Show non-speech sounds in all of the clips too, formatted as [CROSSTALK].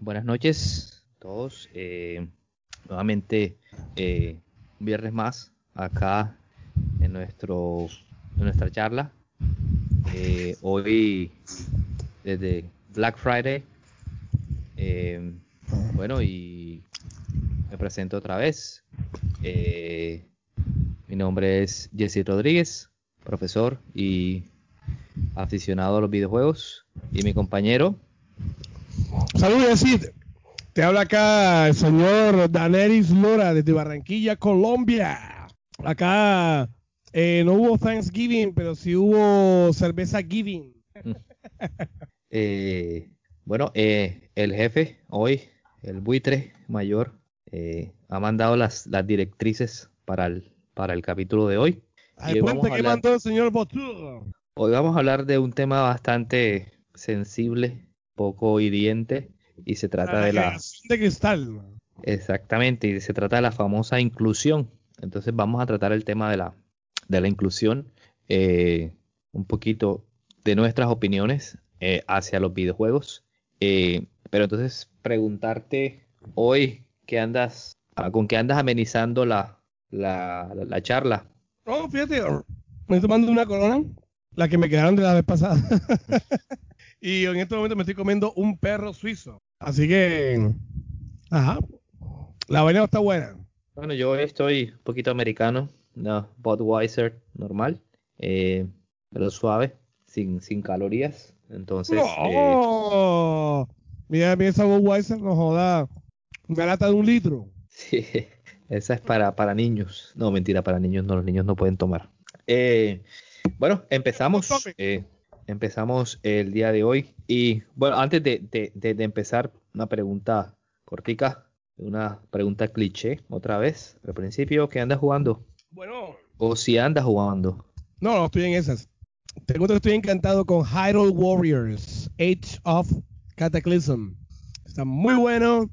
buenas noches a todos. Eh, nuevamente, eh, un viernes más acá en, nuestro, en nuestra charla. Eh, hoy, desde Black Friday. eh, bueno, y me presento otra vez. Eh, mi nombre es Jesse Rodríguez, profesor y aficionado a los videojuegos. Y mi compañero. Saludos, Yacid. Te habla acá el señor Daneris Lora desde Barranquilla, Colombia. Acá eh, no hubo Thanksgiving, pero sí hubo cerveza Giving. [LAUGHS] Eh, bueno, eh, el jefe hoy, el buitre mayor, eh, ha mandado las, las directrices para el, para el capítulo de hoy. Al hoy puente a que hablar- mandó el señor Botur. Hoy vamos a hablar de un tema bastante sensible, poco hiriente, y se trata de la... de cristal. Exactamente, y se trata de la famosa inclusión. Entonces vamos a tratar el tema de la, de la inclusión, eh, un poquito de nuestras opiniones eh, hacia los videojuegos. Eh, pero entonces preguntarte hoy qué andas, ah, con qué andas amenizando la, la, la- la charla. Oh, fíjate, me estoy tomando una corona, la que me quedaron de la vez pasada. [LAUGHS] y en este momento me estoy comiendo un perro suizo. Así que, ajá, la vaina está buena. Bueno, yo hoy estoy un poquito americano, no, Budweiser normal, eh, pero suave, sin, sin calorías. Entonces, eh, ¡No! Mira, mira esa Budweiser, no joda. Una lata de un litro. [LAUGHS] Sí, esa es para, para niños. No, mentira, para niños no, los niños no pueden tomar. Eh, bueno, empezamos. Eh, empezamos el día de hoy. Y bueno, antes de, de- de- de empezar, una pregunta cortica, una pregunta cliché, otra vez. Al principio, ¿qué andas jugando? Bueno, O si andas jugando. no, no estoy en esas. Te cuento que estoy encantado con Hyrule Warriors, Age of Cataclysm. Está muy bueno.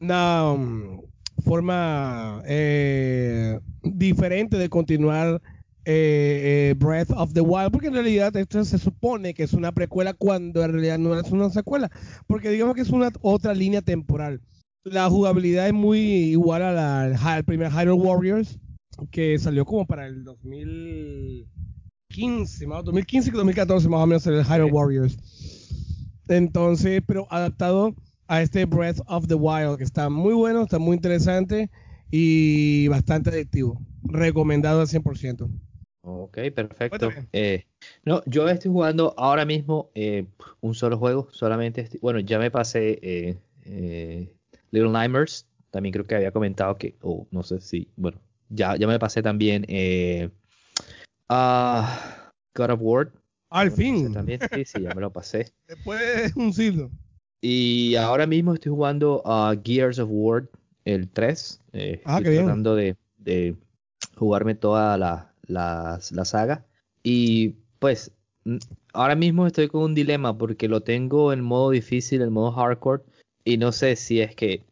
Una um, forma eh, diferente de continuar eh, eh, Breath of the Wild, porque en realidad esto se supone que es una precuela cuando en realidad no es una secuela, porque digamos que es una otra línea temporal. La jugabilidad es muy igual a la, al, primer Hyrule Warriors, que salió como para el 2015, más 2015 que 2014 más o menos el Hyrule. Warriors. Entonces, pero adaptado a este Breath of the Wild, que está muy bueno, está muy interesante y bastante adictivo. Recomendado al 100%. Ok, perfecto. Eh, no, yo estoy jugando ahora mismo eh, un solo juego, solamente, estoy- bueno, ya me pasé eh, Little Nightmares, también creo que había comentado que, o no sé si, bueno, ya, ya me pasé también eh, ah, God of War. Al fin, También, sí, sí, ya me lo [LAUGHS] pasé. después de un siglo. Y ahora mismo estoy jugando a Gears of War, el 3. eh, Ah, estoy qué bien. tratando de, de jugarme toda la, la, la saga. Y pues ahora mismo estoy con un dilema porque lo tengo en modo difícil, en modo hardcore. Y no sé si es que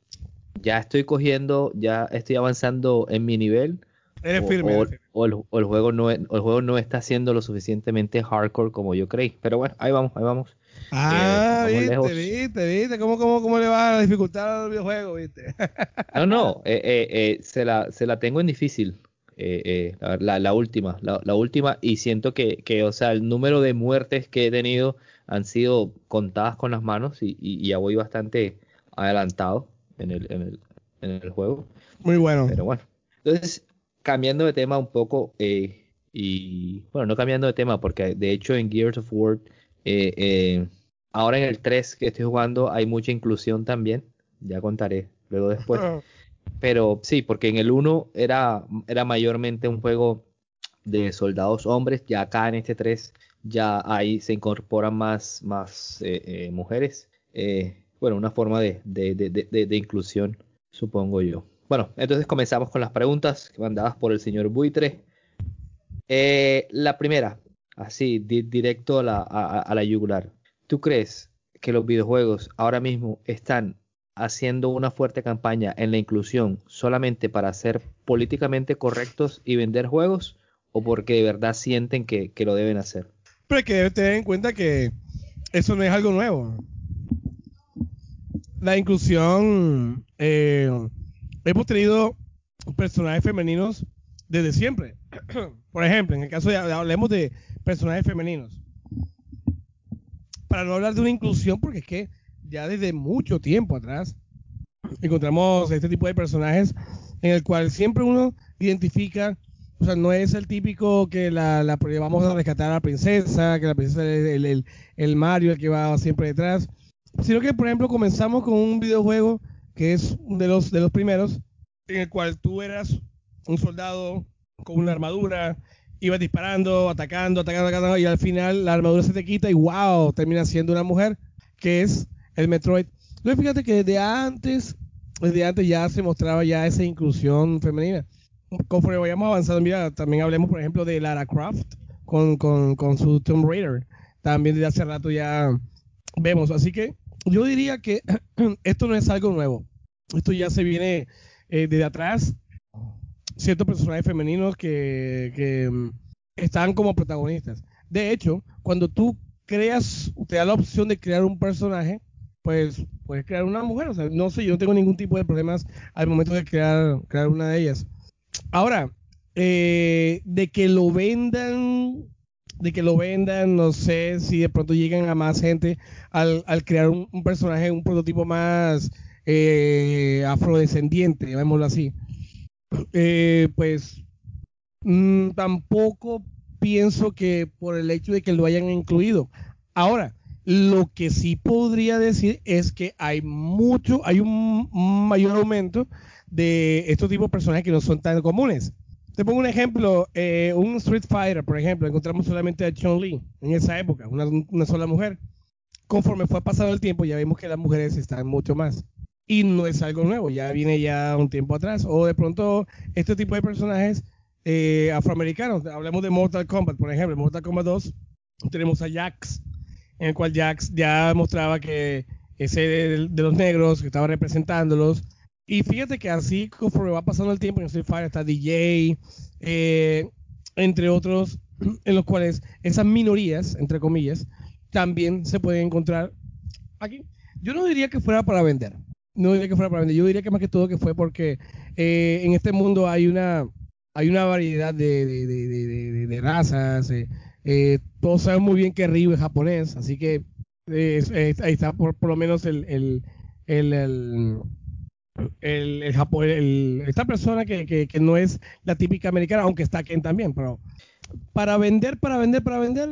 ya estoy cogiendo, ya estoy avanzando en mi nivel. Eres o, firme. o- eres firme. o el, o el juego no, el juego no está siendo lo suficientemente hardcore como yo creí. Pero bueno, ahí vamos, ahí vamos. Ah, vamos viste, lejos. viste, viste, cómo, cómo, cómo le va la dificultad al videojuego, viste. No, no, [LAUGHS] eh, eh, eh, se la, se la tengo en difícil. Eh, eh, la, la- última, la, la última, y siento que, que, o sea, el número de muertes que he tenido han sido contadas con las manos y, y- y ya voy bastante adelantado en el, en el, en el juego. Muy bueno. Pero bueno, entonces, cambiando de tema un poco, eh, y bueno, no cambiando de tema, porque de hecho en Gears of War, eh, eh, ahora en el 3 que estoy jugando hay mucha inclusión también, ya contaré luego después. [LAUGHS] Pero sí, porque en el 1 era, era mayormente un juego de soldados hombres, ya acá en este 3 ya ahí se incorporan más, más eh, eh, mujeres. Eh, bueno, una forma de, de, de, de inclusión, supongo yo. Bueno, entonces comenzamos con las preguntas mandadas por el señor Buitre. Eh, la primera, así, directo a la, a, la yugular. ¿Tú crees que los videojuegos ahora mismo están haciendo una fuerte campaña en la inclusión solamente para ser políticamente correctos y vender juegos o porque de verdad sienten que, lo deben hacer? Pero hay que tener en cuenta que eso no es algo nuevo. La inclusión, eh, hemos tenido personajes femeninos desde siempre. [CLEARS THROAT] Por ejemplo, en el caso de, hablemos de personajes femeninos. Para no hablar de una inclusión, porque es que ya desde mucho tiempo atrás encontramos este tipo de personajes en el cual siempre uno identifica, o sea, no es el típico que la, la vamos a rescatar a la princesa, que la princesa es el, el, el Mario, el que va siempre detrás, sino que, por ejemplo, comenzamos con un videojuego que es de los, de los primeros, en el cual tú eras un soldado con una armadura, ibas disparando, atacando, atacando, atacando, y al final la armadura se te quita y wow, termina siendo una mujer, que es el Metroid. Entonces fíjate que desde antes, desde antes ya se mostraba ya esa inclusión femenina. Conforme vayamos avanzando, también hablemos, por ejemplo, de Lara Croft con, con, con su Tomb Raider. También desde hace rato ya vemos. Así que yo diría que [CLEARS THROAT] esto no es algo nuevo. Esto ya se viene eh, desde atrás ciertos personajes femeninos que, mm, están como protagonistas. De hecho, cuando tú creas, te da la opción de crear un personaje, pues puedes crear una mujer. O sea, no sé, yo no tengo ningún tipo de problemas al momento de crear, crear una de ellas. Ahora, eh, de que lo vendan, de que lo vendan, no sé si de pronto llegan a más gente al, crear un, personaje, un prototipo más eh, afrodescendiente, llamémoslo así eh, pues mm, tampoco pienso que por el hecho de que lo hayan incluido. Ahora, lo que sí podría decir es que hay mucho, hay un, mayor aumento de estos tipos de personajes que no son tan comunes. Te pongo un ejemplo, eh, un Street Fighter, por ejemplo, encontramos solamente a Chun-Li en esa época, una, sola mujer. Conforme fue pasado el tiempo, ya vimos que las mujeres están mucho más y no es algo nuevo, ya viene ya un tiempo atrás. O de pronto este tipo de personajes eh, afroamericanos, hablemos de Mortal Kombat, por ejemplo, Mortal Kombat 2, tenemos a Jax, en el cual Jax ya mostraba que ese de, los negros, que estaba representándolos. Y fíjate que así, conforme va pasando el tiempo, en Street Fighter está DJ, eh, entre otros, [CLEARS THROAT] en los cuales esas minorías, entre comillas, también se pueden encontrar aquí. Yo no diría que fuera para vender, no diría que fuera para vender, yo diría que más que todo que fue porque eh, en este mundo hay una hay una variedad de, de, de, razas, eh, eh, todos saben muy bien que Ryu es japonés, así que ahí está por, por, lo menos el, el, el, el el, el, esta persona que, que, que, no es la típica americana, aunque está Ken también, pero para vender, para vender, para vender,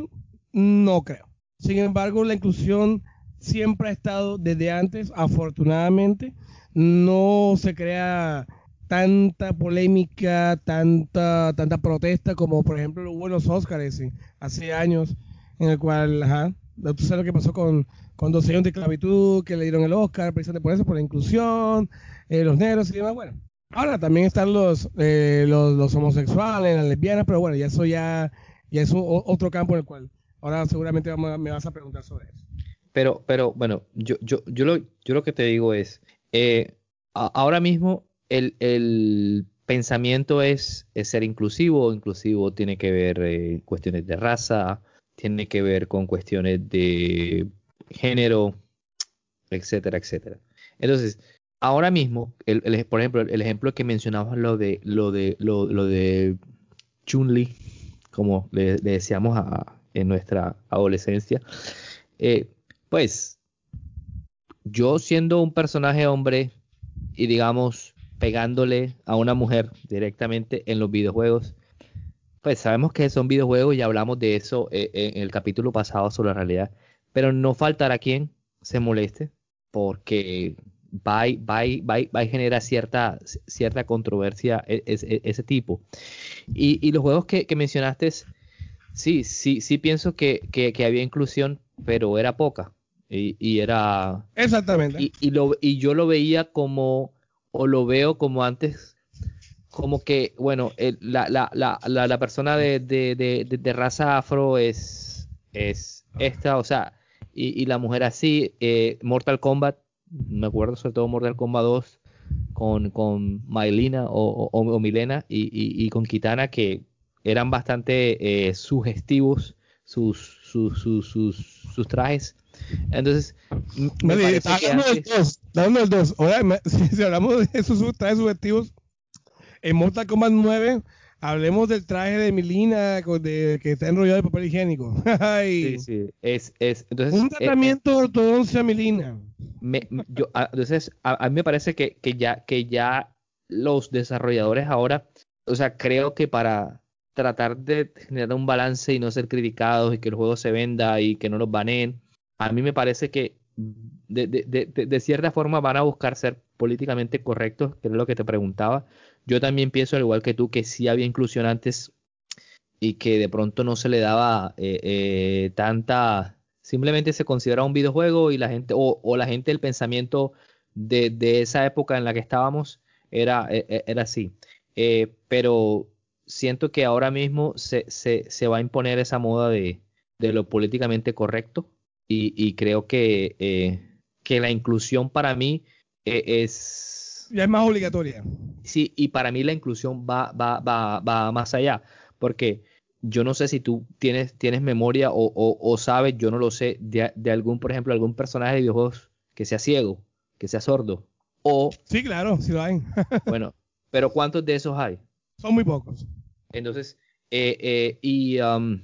no creo. Sin embargo, la inclusión siempre ha estado desde antes, afortunadamente, no se crea tanta polémica, tanta, tanta protesta como por ejemplo los buenos Oscars hace años, en el cual, ajá, sabes lo que pasó con, con dos años de esclavitud, que le dieron el Oscar, precisamente por eso, por la inclusión, eh, los negros y demás, bueno. Ahora también están los, eh, los, homosexuales, las lesbianas, pero bueno, ya eso ya, ya es otro campo en el cual ahora seguramente me vas a preguntar sobre eso. Pero, pero bueno, yo, yo, yo, lo, yo lo que te digo es, eh, ahora mismo el, el pensamiento es, ser inclusivo, inclusivo tiene que ver eh, cuestiones de raza, tiene que ver con cuestiones de género, etcétera, etcétera. Entonces, ahora mismo, el, por ejemplo, el ejemplo que mencionabas lo de lo de lo, lo de Chun-Li, como le, decíamos a, en nuestra adolescencia, eh, pues yo siendo un personaje hombre y digamos pegándole a una mujer directamente en los videojuegos, pues sabemos que son videojuegos y hablamos de eso eh, en el capítulo pasado sobre la realidad, pero no faltará quien se moleste porque va, va, va, va a generar cierta, cierta controversia e, ese, tipo. Y, los juegos que, mencionaste, sí, sí, sí pienso que, que había inclusión, pero era poca Y, y era... Exactamente. Y, y, lo, y yo lo veía como, o lo veo como antes, como que, bueno, el, la, la, la, la, persona de, de, de, de, raza afro es, es esta, o sea, y, y la mujer así, eh, Mortal Kombat, me acuerdo sobre todo Mortal Kombat 2, con, con Maylina o, o, o Milena y, y, y, con Kitana, que eran bastante eh, sugestivos sus, sus, sus, sus trajes. Entonces, me, que hablamos del 2, hablamos del 2. Ahora, [LAUGHS] si, si hablamos de esos trajes subjetivos, en Mortal Kombat 9, hablemos del traje de Milina de, que está enrollado de papel higiénico. [LAUGHS] Sí, sí, es, es, entonces, Un eh, tratamiento de ortodoncia Milina. me- yo, a- entonces a, a mí me parece que, que ya, que ya los desarrolladores ahora, o sea, creo que para tratar de generar un balance y no ser criticados y que el juego se venda y que no nos baneen, a mí me parece que de, de, de, cierta forma van a buscar ser políticamente correctos, que es lo que te preguntaba. Yo también pienso, al igual que tú, que sí había inclusión antes y que de pronto no se le daba eh, eh, tanta, simplemente se consideraba un videojuego y la gente, o, o la gente, el pensamiento de, esa época en la que estábamos era, eh, eh, era así. Eh, pero siento que ahora mismo se, se, se va a imponer esa moda de, de lo políticamente correcto y, y creo que, eh, que la inclusión para mí eh, es... Ya es más obligatoria. Sí, y para mí la inclusión va, va, va, va más allá, porque yo no sé si tú tienes, tienes memoria o, o, o sabes, yo no lo sé, de, de algún, por ejemplo, algún personaje de videojuegos que sea ciego, que sea sordo, o, Sí, claro, sí lo hay. [LAUGHS] bueno, pero ¿cuántos de esos hay? Son muy pocos. Entonces, eh, eh, y um,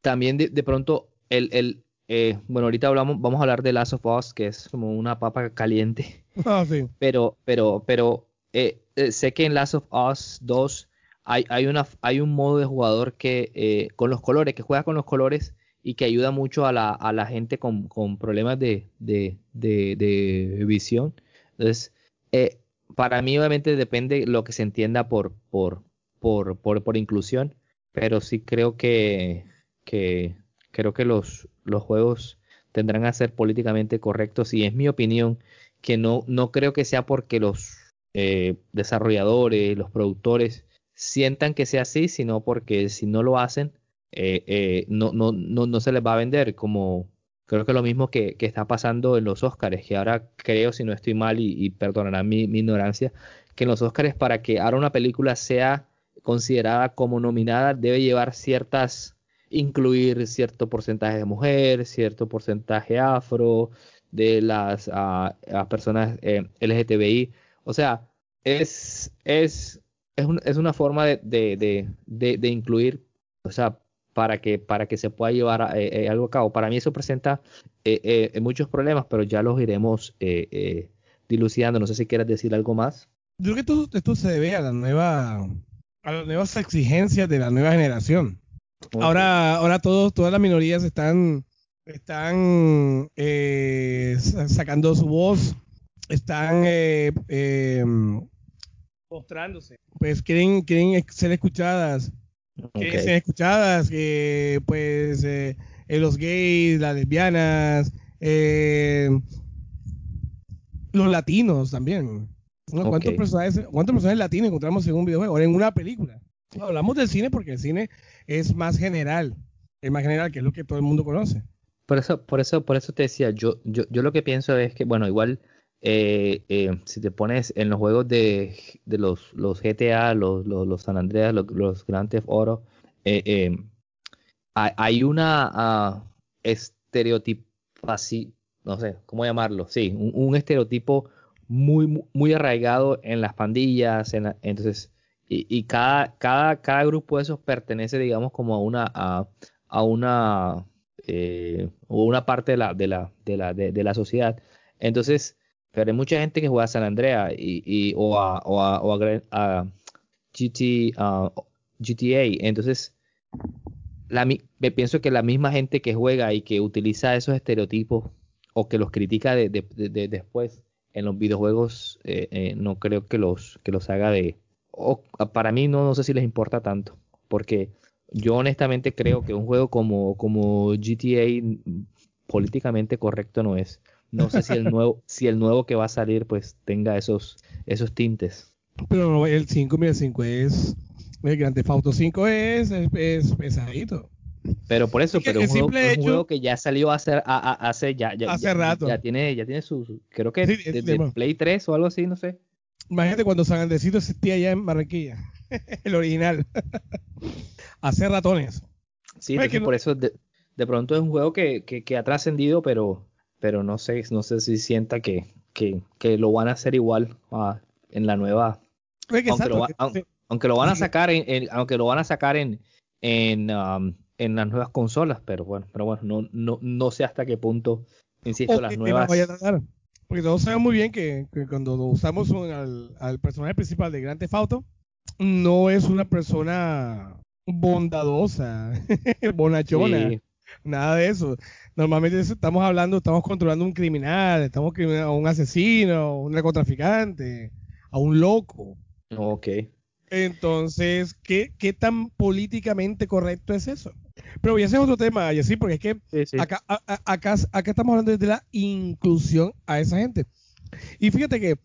también de, de pronto, el, el eh, bueno, ahorita hablamos, vamos a hablar de Last of Us, que es como una papa caliente, [LAUGHS] Ah, sí. pero, pero, pero eh, eh, sé que en Last of Us 2 hay, hay, una, hay un modo de jugador que con los colores, que juega con los colores y que ayuda mucho a la, a la gente con, con problemas de, de, de, de visión. Entonces, para mí obviamente depende lo que se entienda por, por, por, por, por inclusión, pero sí creo que, que creo que los, los juegos tendrán que ser políticamente correctos y es mi opinión que no, no creo que sea porque los eh, desarrolladores, los productores sientan que sea así, sino porque si no lo hacen, eh, eh, no, no, no, no se les va a vender, como creo que lo mismo que, que está pasando en los Oscars, que ahora creo, si no estoy mal, y, y perdonarán mi, mi ignorancia, que en los Oscars para que ahora una película sea considerada como nominada debe llevar ciertas, incluir cierto porcentaje de mujer, cierto porcentaje afro, de las ah, personas eh, LGTBI. O sea, es, es, es, es una forma de, de, de, de- incluir, o sea, para que, para que se pueda llevar a- eh, eh, algo a cabo. Para mí eso presenta eh, eh, muchos problemas, pero ya los iremos dilucidando. No sé si quieres decir algo más. Yo creo que esto, esto se debe a la nueva, a las nuevas exigencias de la nueva generación. Ahora, ahora todos, todas las minorías están, están eh, sa- sacando su voz, están eh, eh, mostrándose, pues quieren, quieren ser escuchadas, quieren ser escuchadas, que pues eh, eh, los gays, las lesbianas, eh, los latinos también. ¿no? ¿Cuántos, Ok. personajes, ¿Cuántos personajes latinos encontramos en un videojuego o en una película? Hablamos del cine porque el cine es más general, es más general que es lo que todo el mundo conoce. Por eso, por eso, por eso te decía, yo, yo, yo lo que pienso es que, bueno, igual eh, eh, si te pones en los juegos de, de los, los GTA, los, los, San Andreas, los, los Grand Theft Auto, eh, eh, hay, una ah, estereotipo así, no sé, ¿cómo llamarlo? Sí, un, estereotipo muy- muy arraigado en las pandillas, en la- entonces, y, y cada, cada, cada grupo de esos pertenece, digamos, como a una, a, a una eh, una parte de la, de la, de la, de, la sociedad. Entonces, pero hay mucha gente que juega a San Andrea y, y- o a, o a, o a a GTA. Entonces, la, me pienso que la misma gente que juega y que utiliza esos estereotipos o que los critica de- de- después en los videojuegos, eh, eh, no creo que los, que los haga de... O, para mí no, no sé si les importa tanto, porque yo honestamente creo que un juego como, como GTA políticamente correcto no es. No sé si el [LAUGHS] nuevo, si el nuevo que va a salir pues tenga esos, esos tintes. Pero el 5, mira, el 5 es. El Grand Theft Auto 5 es, es, pesadito. Pero por eso, pero es un, juego, que ya salió hace, hace, ya, ya, hace rato. Ya tiene, ya tiene su, creo que desde Play 3 o algo así, no sé. Imagínate cuando San Andresito existía allá en Barranquilla, [LAUGHS] el original. [LAUGHS] hace ratones. Sí, por eso de, de, pronto es un juego que, que, que ha trascendido, pero, pero no sé, no sé si sienta que, que, que lo van a hacer igual en la nueva. Aunque, lo, van a sacar en, aunque lo van a sacar en, en, um, en las nuevas consolas, pero bueno, pero bueno, no, no, no sé hasta qué punto, insisto, las nuevas. Porque todos sabemos muy bien que, cuando usamos al, al, personaje principal de Grand Theft Auto, no es una persona bondadosa, [LAUGHS] bonachona, nada de eso. Normalmente estamos hablando, estamos controlando un criminal, estamos a un asesino, un narcotraficante, a un loco. Ok. Entonces, ¿qué, ¿qué tan políticamente correcto es eso? Pero ya ese es otro tema, sí, porque es que Acá, acá, acá estamos hablando de la inclusión a esa gente. Y fíjate que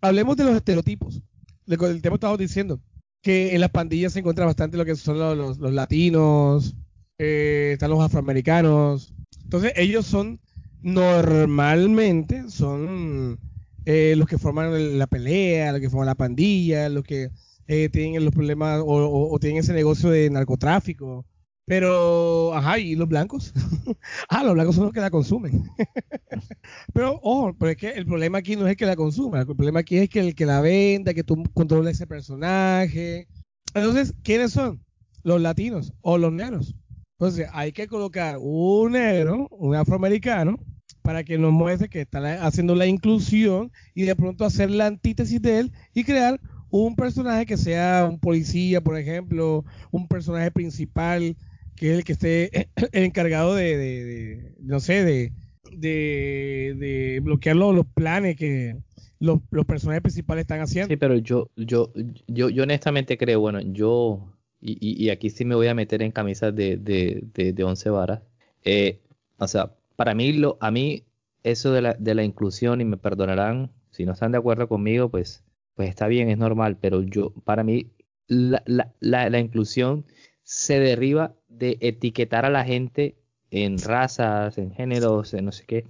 hablemos de los estereotipos. El tema que estamos diciendo, que en las pandillas se encuentra bastante lo que son los, los, latinos, eh, están los afroamericanos. Entonces, ellos son normalmente son eh, los que forman la pelea, los que forman la pandilla, los que eh, tienen los problemas o, tienen ese negocio de narcotráfico. Pero, ajá, ¿y los blancos? [LAUGHS] ah, los blancos son los que la consumen. [LAUGHS] pero, ojo, pero es que el problema aquí no es que la consuma, el problema aquí es que el que la venda, que tú controles ese personaje. Entonces, ¿quiénes son? Los latinos o los negros. Entonces, hay que colocar un negro, un afroamericano, para que nos muestre que está haciendo la inclusión y de pronto hacer la antítesis de él y crear un personaje que sea un policía, por ejemplo, un personaje principal, que es el que esté [CLEARS THROAT] encargado de, no sé, de, de, bloquear los, planes que los, personajes principales están haciendo. Sí, pero yo, yo, yo, yo honestamente creo, bueno, yo, y, aquí sí me voy a meter en camisas de, de, de, once varas, eh, o sea, para mí, lo, a mí, eso de la, de la inclusión, y me perdonarán si no están de acuerdo conmigo, pues, pues está bien, es normal, pero yo, para mí, la, la, la, inclusión se derriba de etiquetar a la gente en razas, en géneros, en no sé qué.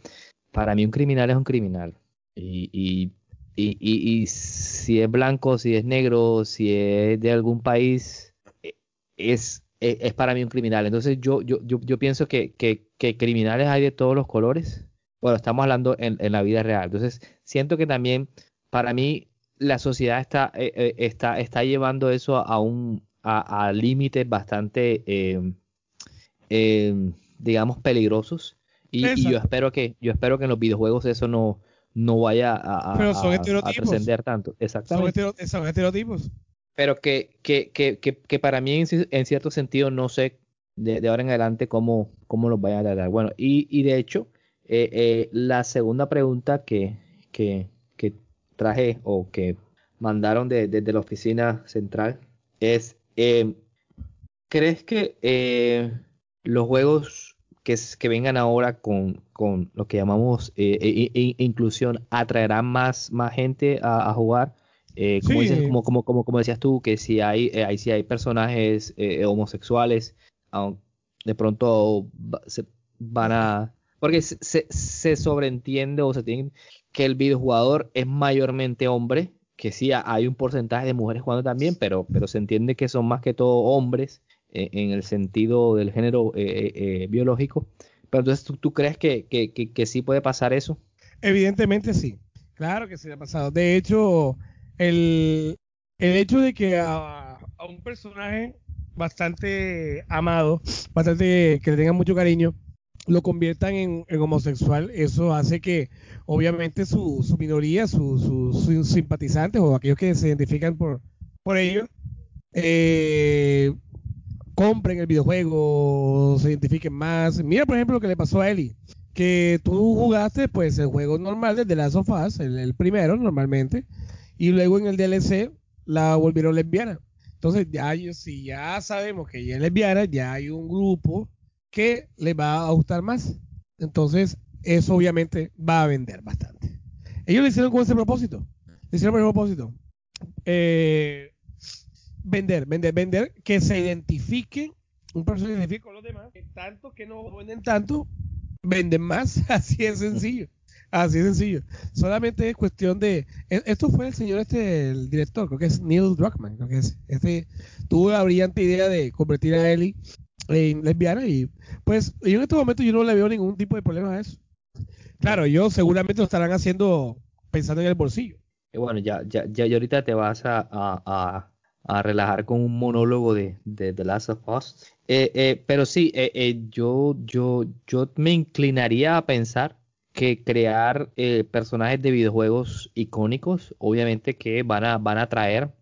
Para mí un criminal es un criminal. Y, y, y, y, si es blanco, si es negro, si es de algún país, e, es, es, es para mí un criminal. Entonces yo, yo, yo, yo pienso que, que criminales hay de todos los colores. Bueno, estamos hablando en, la vida real. Entonces, siento que también, para mí, la sociedad está, eh, está, está llevando eso a un a, límites bastante, em, em, digamos, peligrosos. Y, yo espero que yo espero que en los videojuegos eso no, no vaya a, a, trascender tanto. Exactamente. Son, estereotipos. Pero que, que, que, que, para mí, en cierto sentido, no sé de, ahora en adelante cómo, cómo los vayan a tratar. Bueno, y, y de hecho, eh, eh, la segunda pregunta que, que, que, traje o que mandaron desde de, la oficina central es, eh, ¿crees que los juegos que, que, vengan ahora con, con lo que llamamos inclusión atraerán más, más gente a, jugar? como, dices, como, como, como, como, decías tú, que si hay, si hay personajes homosexuales, de pronto se van a... Porque se, se, sobreentiende o se tiene que el videojugador es mayormente hombre, que sí hay un porcentaje de mujeres jugando también, pero, pero se entiende que son más que todo hombres eh, en el sentido del género eh, eh, biológico. Pero entonces, ¿tú, crees que, que, que, sí puede pasar eso? Evidentemente sí, claro que sí ha pasado. De hecho, el, el hecho de que a, un personaje bastante amado, bastante que le tengan mucho cariño, lo conviertan en, homosexual, eso hace que obviamente su, su minoría, sus su, simpatizantes o aquellos que se identifican por, por ello, eh, compren el videojuego, se identifiquen más. Mira, por ejemplo, lo que le pasó a Eli, que tú jugaste pues el juego normal de The Last of Us, el, el primero normalmente, y luego en el DLC la volvieron lesbiana. Entonces, ya si ya sabemos que ella es lesbiana, ya hay un grupo que le va a gustar más. Entonces, eso obviamente va a vender bastante. Ellos lo hicieron con ese propósito. Lo hicieron con ese propósito. Eh, vender, vender, vender, que se identifique, un personaje se identifique con los demás, que tanto que no venden tanto, venden más, [LAUGHS] así es sencillo. Así es sencillo. Solamente es cuestión de. e- Esto fue el señor este, el director, creo que es Neil Druckmann, creo que es. Este tuvo la brillante idea de convertir a Ellie en lesbiana y pues yo en este momento yo no le veo ningún tipo de problema a eso. Claro, ellos seguramente lo estarán haciendo pensando en el bolsillo. Y bueno, ya, ya, ya ahorita te vas a, a, a- relajar con un monólogo de, de The Last of Us. Eh, eh, pero sí, eh, eh, yo, yo, yo me inclinaría a pensar que crear eh, personajes de videojuegos icónicos, obviamente que van a, van a atraer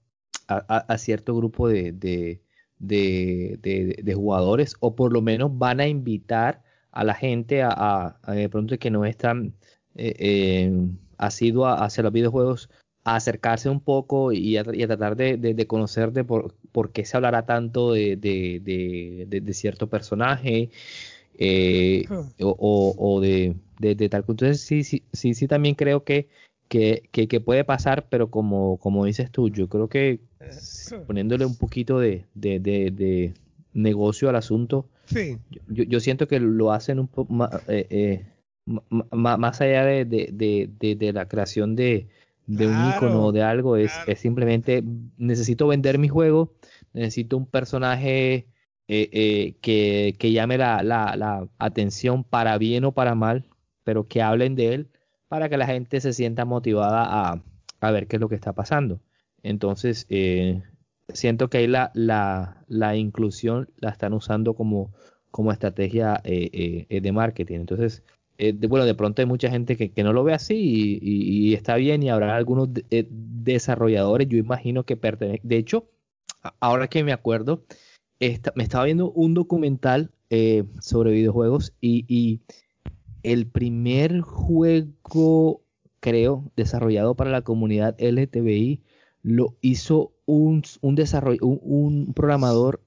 a, a- cierto grupo de, de, de- de jugadores, o por lo menos van a invitar a la gente a, a- a de pronto que no es tan eh, eh, asidua hacia los videojuegos, a acercarse un poco y a, y a tratar de, de- conocer de por, por qué se hablará tanto de, de- de- de- de cierto personaje eh, o, o- o de, de- de tal. Entonces sí, sí, sí, sí también creo que, que, que- que puede pasar, pero como, como dices tú, yo creo que poniéndole un poquito de, de- de- de negocio al asunto, Sí. yo, yo siento que lo hacen un poco más, más allá de, la creación de, de un Claro, icono o de algo, es, claro. es simplemente necesito vender mi juego, necesito un personaje eh, eh, que, que llame la, la- la atención para bien o para mal, pero que hablen de él para que la gente se sienta motivada a, a ver qué es lo que está pasando. Entonces, eh, siento que ahí la, la, la inclusión la están usando como, como estrategia eh, eh, eh, de marketing. Entonces, bueno, de pronto hay mucha gente que, que no lo ve así y, está bien y habrá algunos de- desarrolladores, yo imagino que pertenecen. De hecho, ahora que me acuerdo, me estaba viendo un documental sobre videojuegos y el primer juego, creo, desarrollado para la comunidad LGTBI lo hizo un, un un, programador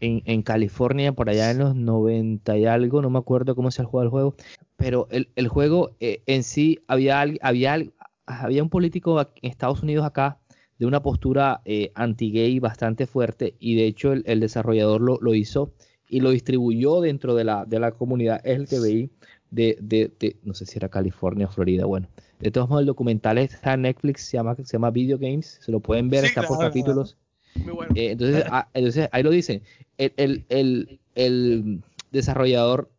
en, California por allá en los 90 y algo, no me acuerdo cómo se juega el juego, pero el, juego eh, en sí había, había, un político en Estados Unidos acá de una postura eh, anti-gay bastante fuerte y de hecho el, desarrollador lo, hizo y lo distribuyó dentro de la, comunidad LGTBI de, de, de- no sé si era California o Florida, bueno. De todos modos, el documental está en Netflix, se llama, se llama Video Games, se lo pueden ver, Sí, está por claro, capítulos. Muy bueno. Eh, entonces, ah, entonces, ahí lo dicen. El, el, el, el desarrollador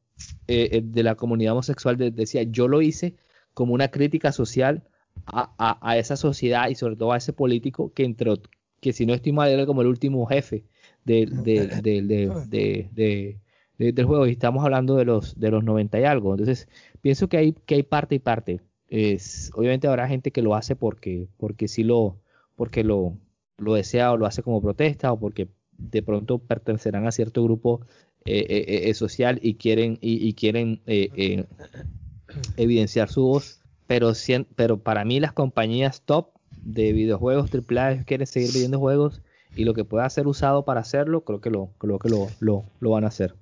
eh, eh, de la comunidad homosexual de- decía, yo lo hice como una crítica social a, a- a esa sociedad y sobre todo a ese político que entró, que si no estoy mal era como el último jefe del de, de- de- de- de- de- del juego y estamos hablando de los de los 90 y algo. Entonces, pienso que hay, que hay parte y parte. Es, obviamente habrá gente que lo hace porque, porque sí lo, porque lo, lo desea o lo hace como protesta o porque de pronto pertenecerán a cierto grupo eh, eh, eh, social y quieren y, quieren eh, eh, evidenciar su voz pero pero para mí las compañías top de videojuegos AAA quieren seguir vendiendo juegos y lo que pueda ser usado para hacerlo creo que lo creo que lo, lo, lo van a hacer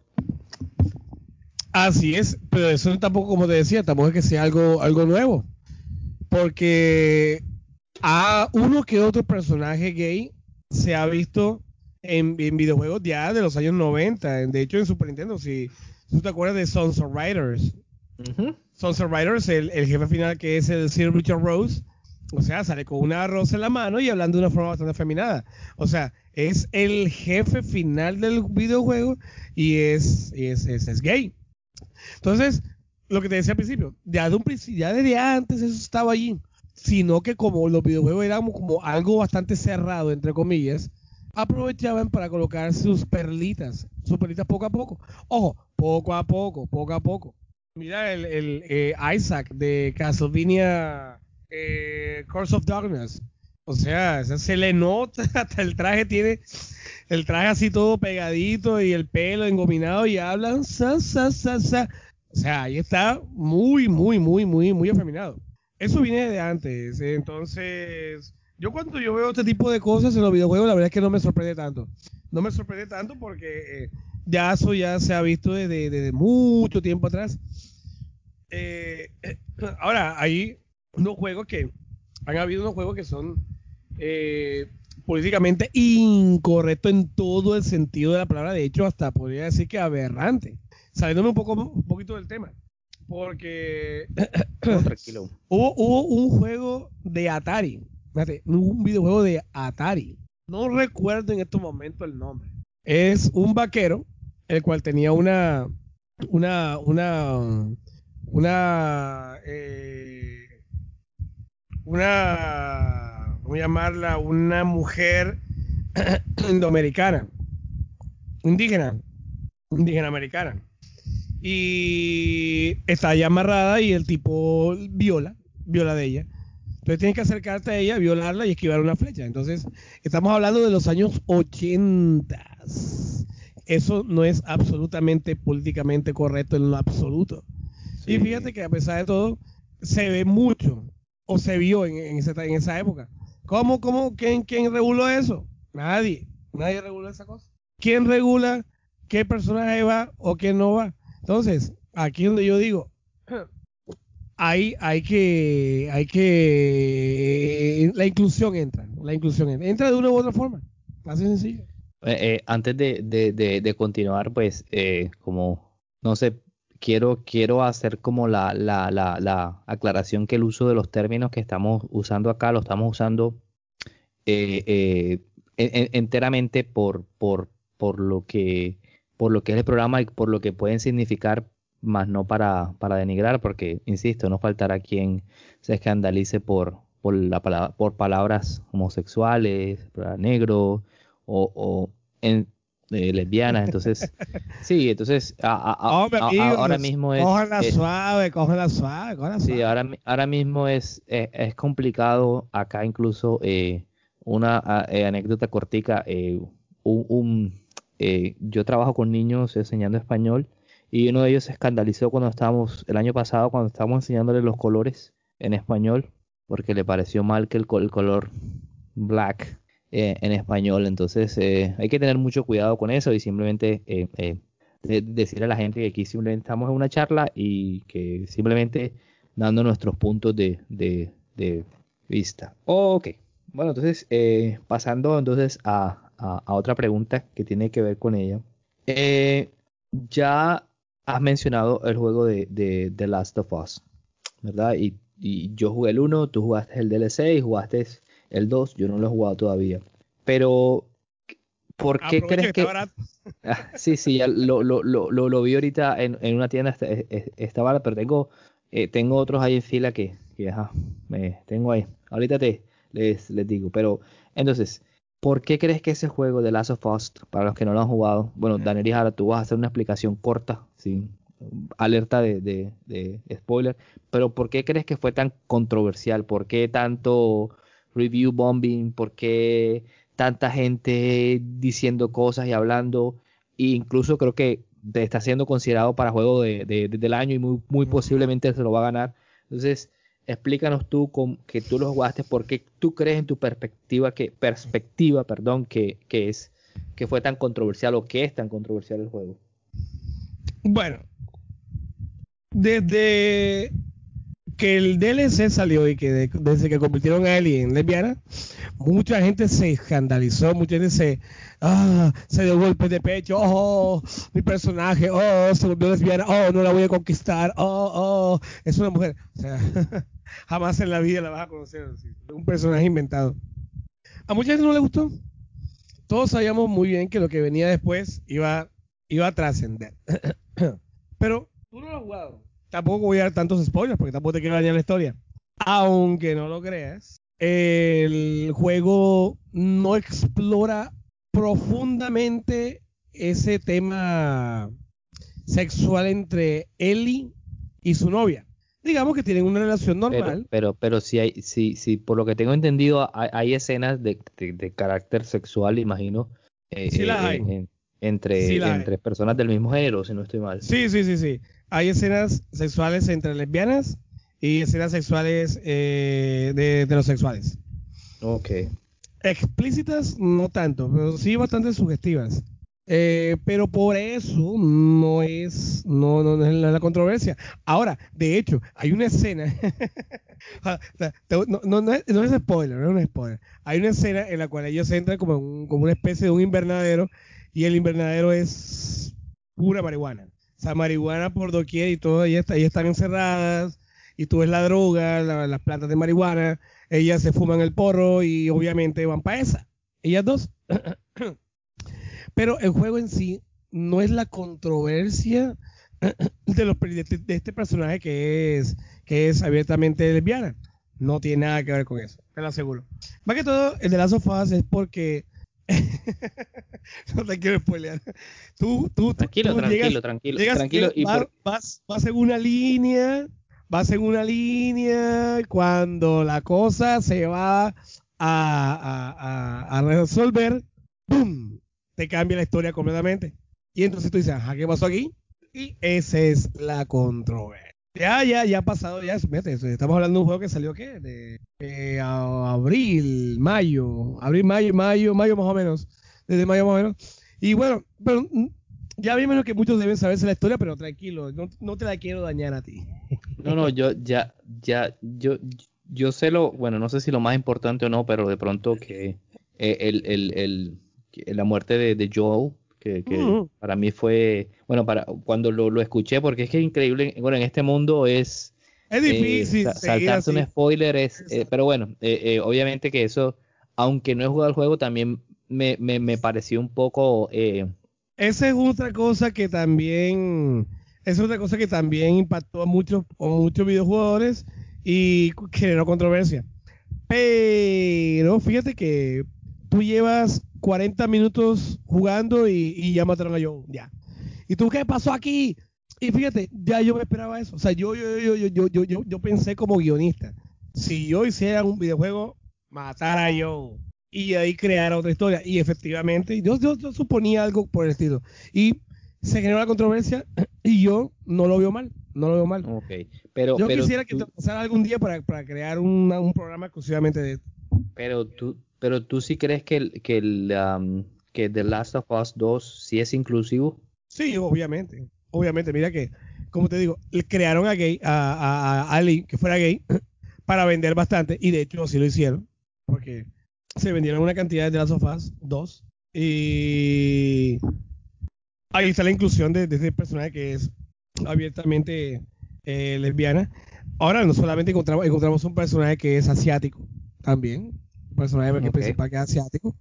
Así es, pero eso tampoco, como te decía, tampoco es que sea algo, algo nuevo. Porque a uno que otro personaje gay se ha visto en, en videojuegos ya de los años 90. De hecho, en Super Nintendo, si, tú te acuerdas de Sons of Riders. Ujú. Sons of Riders, el, el jefe final que es el Sir Richard Rose, o sea, sale con una rosa en la mano y hablando de una forma bastante afeminada. O sea, es el jefe final del videojuego y es, es, es, es gay. Entonces, lo que te decía al principio, ya, de un ya desde antes eso estaba allí, sino que como los videojuegos eran como algo bastante cerrado, entre comillas, aprovechaban para colocar sus perlitas, sus perlitas poco a poco. Ojo, poco a poco, poco a poco. Mira el, el eh, Isaac de Castlevania eh, of Darkness. O sea, se le nota, [LAUGHS] hasta el traje tiene el traje así todo pegadito y el pelo engominado y hablan sa, sa, sa, sa. O sea, ahí está muy, muy, muy, muy, muy afeminado. Eso viene de antes. eh, Entonces, yo cuando yo veo este tipo de cosas en los videojuegos, la verdad es que no me sorprende tanto. No me sorprende tanto porque eh, ya eso ya se ha visto desde, mucho tiempo atrás. Eh, ahora, hay unos juegos que. Han habido unos juegos que son eh, políticamente incorrectos en todo el sentido de la palabra. De hecho, hasta podría decir que aberrante. Saliéndome un, poco, un poquito del tema. Porque. [COUGHS] tranquilo. Hubo, hubo un juego de Atari. Fíjate, un videojuego de Atari. No recuerdo en estos momentos el nombre. Es un vaquero, el cual tenía una. Una. Una. Una. eh, una. Voy a llamarla una mujer [CLEARS THROAT] indoamericana. Indígena. Indígena americana. Y está ahí amarrada y el tipo viola. Viola de ella. Entonces tienes que acercarte a ella, violarla y esquivar una flecha. Entonces, estamos hablando de los años 80. Eso no es absolutamente políticamente correcto en lo absoluto. Y fíjate que a pesar de todo, se ve mucho, o se vio en, en esa, época. ¿Cómo, cómo, quién, quién reguló eso? Nadie. Nadie reguló esa cosa. ¿Quién regula qué personaje va o quién no va? Entonces, aquí donde yo digo, [CLEARS THROAT] hay, hay que, hay que, la inclusión entra, la inclusión entra, de una u otra forma, así sencillo. Eh, eh, antes de, de, de, de continuar, pues, eh, como, no sé, quiero, quiero hacer como la, la, la, la aclaración que el uso de los términos que estamos usando acá lo estamos usando eh, eh, en- en- enteramente por, por, por lo que, por lo que es el programa y por lo que pueden significar, más no para, para denigrar, porque, insisto, no faltará quien se escandalice por, por, la por palabras homosexuales, negro, o, o en, eh, lesbianas. Entonces, [LAUGHS] sí, entonces a- Hombre, a- amigos, ahora mismo es, suave, cójanla suave, cójanla sí, suave. ahora, ahora mismo es, es, es complicado acá incluso eh, una eh, anécdota cortica. eh, un, un, eh, yo trabajo con niños enseñando español y uno de ellos se escandalizó cuando estábamos, el año pasado, cuando estábamos enseñándole los colores en español, porque le pareció mal que el, el color black eh, en español. Entonces eh, hay que tener mucho cuidado con eso y simplemente eh, de- decirle a la gente que aquí simplemente estamos en una charla y que simplemente dando nuestros puntos de, vista. Ok, bueno, entonces pasando entonces a, a- otra pregunta que tiene que ver con ella. Ya has mencionado el juego de, de The Last of Us, ¿verdad? Y, y yo jugué el 1, tú jugaste el DLC y jugaste el 2, yo no lo he jugado todavía. Pero, ¿por qué crees que que... [LAUGHS] Ah, sí, sí, ya lo, lo, lo, lo, vi ahorita en, en una tienda, está, es- es- está barato, pero tengo, eh, tengo otros ahí en fila que, que ajá, me tengo ahí. Ahorita te les, les digo, pero entonces, ¿por qué crees que ese juego de Last of Us, para los que no lo han jugado, bueno, Daniel Jara, tú vas a hacer una explicación corta, sin alerta de, de, de spoiler, pero ¿por qué crees que fue tan controversial? ¿Por qué tanto review bombing? ¿Por qué tanta gente diciendo cosas y hablando? E incluso creo que está siendo considerado para juego de, de- de- del año y muy, muy posiblemente se lo va a ganar. Entonces, explícanos tú con, que tú lo jugaste, por qué tú crees en tu perspectiva que perspectiva, perdón, que, que es que fue tan controversial o que es tan controversial el juego. Bueno, desde que el DLC salió y que de- desde que convirtieron a Ellie en lesbiana, mucha gente se escandalizó, mucha gente se, ah, se dio golpes de pecho, oh, mi personaje, oh, se volvió lesbiana, oh, no la voy a conquistar, oh, oh, es una mujer. [LAUGHS] Jamás en la vida la vas a conocer, un personaje inventado. A mucha gente no le gustó. Todos sabíamos muy bien que lo que venía después iba, iba a trascender. [COUGHS] Pero tú no lo has jugado. Tampoco voy a dar tantos spoilers porque tampoco te quiero dañar la historia. Aunque no lo creas, el juego no explora profundamente ese tema sexual entre Ellie y su novia. Digamos que tienen una relación Pero, normal. pero, pero si hay, si, si por lo que tengo entendido, hay, hay escenas de, de- de carácter sexual, imagino, eh, Sí las eh, hay. en- entre, Sí entre personas del mismo género, si no estoy mal. Sí, sí, sí, sí. Hay escenas sexuales entre lesbianas y escenas sexuales eh, de heterosexuales. Ok. Explícitas no tanto, pero sí bastante sugestivas. Eh, pero por eso no es, no, no, no es la, la controversia. Ahora, de hecho, hay una escena, [LAUGHS] no, no, no es, no es spoiler, no es un spoiler. Hay una escena en la cual ellos entran como, un- como una especie de un invernadero y el invernadero es pura marihuana. O sea, marihuana por doquier y todo, ellas, ellas están encerradas y tú ves la droga, la- las plantas de marihuana, ellas se fuman el porro y obviamente van para esa. Ellas dos. [CLEARS THROAT] Pero el juego en sí no es la controversia de, los, de, este- personaje que es, que es abiertamente lesbiana. No tiene nada que ver con eso, te lo aseguro. Más que todo, el de Last of Us es porque... [LAUGHS] no te quiero spoilear. Tú, tú, Tranquilo, tú tranquilo, llegas- tranquilo, llegas- tranquilo. Y vas, por- vas, vas en una línea, vas en una línea, cuando la cosa se va a, a- a- a resolver, ¡pum! te cambia la historia completamente. Y entonces tú dices, ¿qué pasó aquí? Y esa es la controversia. Ya, ya, ya ha pasado, ya, vete, estamos hablando de un juego que salió, ¿qué? De abril, mayo, abril, mayo, mayo, mayo más o menos, desde mayo más o menos. Y bueno, pero mm, ya vi menos que muchos deben saberse la historia, pero tranquilo, no, no te la quiero dañar a ti. No, no, yo ya, ya, yo, yo sé lo, bueno, no sé si lo más importante o no, pero de pronto que eh, el, el, el, la muerte de, de Joel, que, para mí fue, bueno, para cuando lo, lo escuché, porque es que es increíble, bueno, en este mundo es Es eh, difícil saltarse un spoiler, es, eh, pero bueno, eh, obviamente que eso, aunque no he jugado el juego, también me, me, me pareció un poco, Esa es otra cosa que también, esa es otra cosa que también impactó a muchos, a muchos videojugadores y generó controversia. Pero fíjate que tú llevas 40 minutos jugando y, y ya mataron a Joe, ya. ¿Y tú qué pasó aquí? Y fíjate, ya yo me esperaba eso. O sea, yo, yo, yo, yo, yo, yo, yo, yo pensé como guionista, si yo hiciera un videojuego, matar a Joe y ahí crear otra historia. Y efectivamente, yo, yo, yo suponía algo por el estilo. Y se generó la controversia y yo no lo veo mal, no lo veo mal. ok, pero, yo pero quisiera que tú- te pasara algún día para, para crear una- un programa exclusivamente de esto. Pero tú, pero tú sí crees que, el- que, el, que The Last of Us 2 sí es inclusivo? Sí, obviamente. Obviamente, mira que, como te digo, crearon a gay, a, a, a Ali que fuera gay [CLEARS THROAT] para vender bastante, y de hecho así lo hicieron, porque se vendieron una cantidad de las sofás, dos, y ahí está la inclusión de, de este personaje que es abiertamente eh, lesbiana. Ahora no solamente encontramos, encontramos un personaje que es asiático, también, personaje que Ok. principal que es asiático.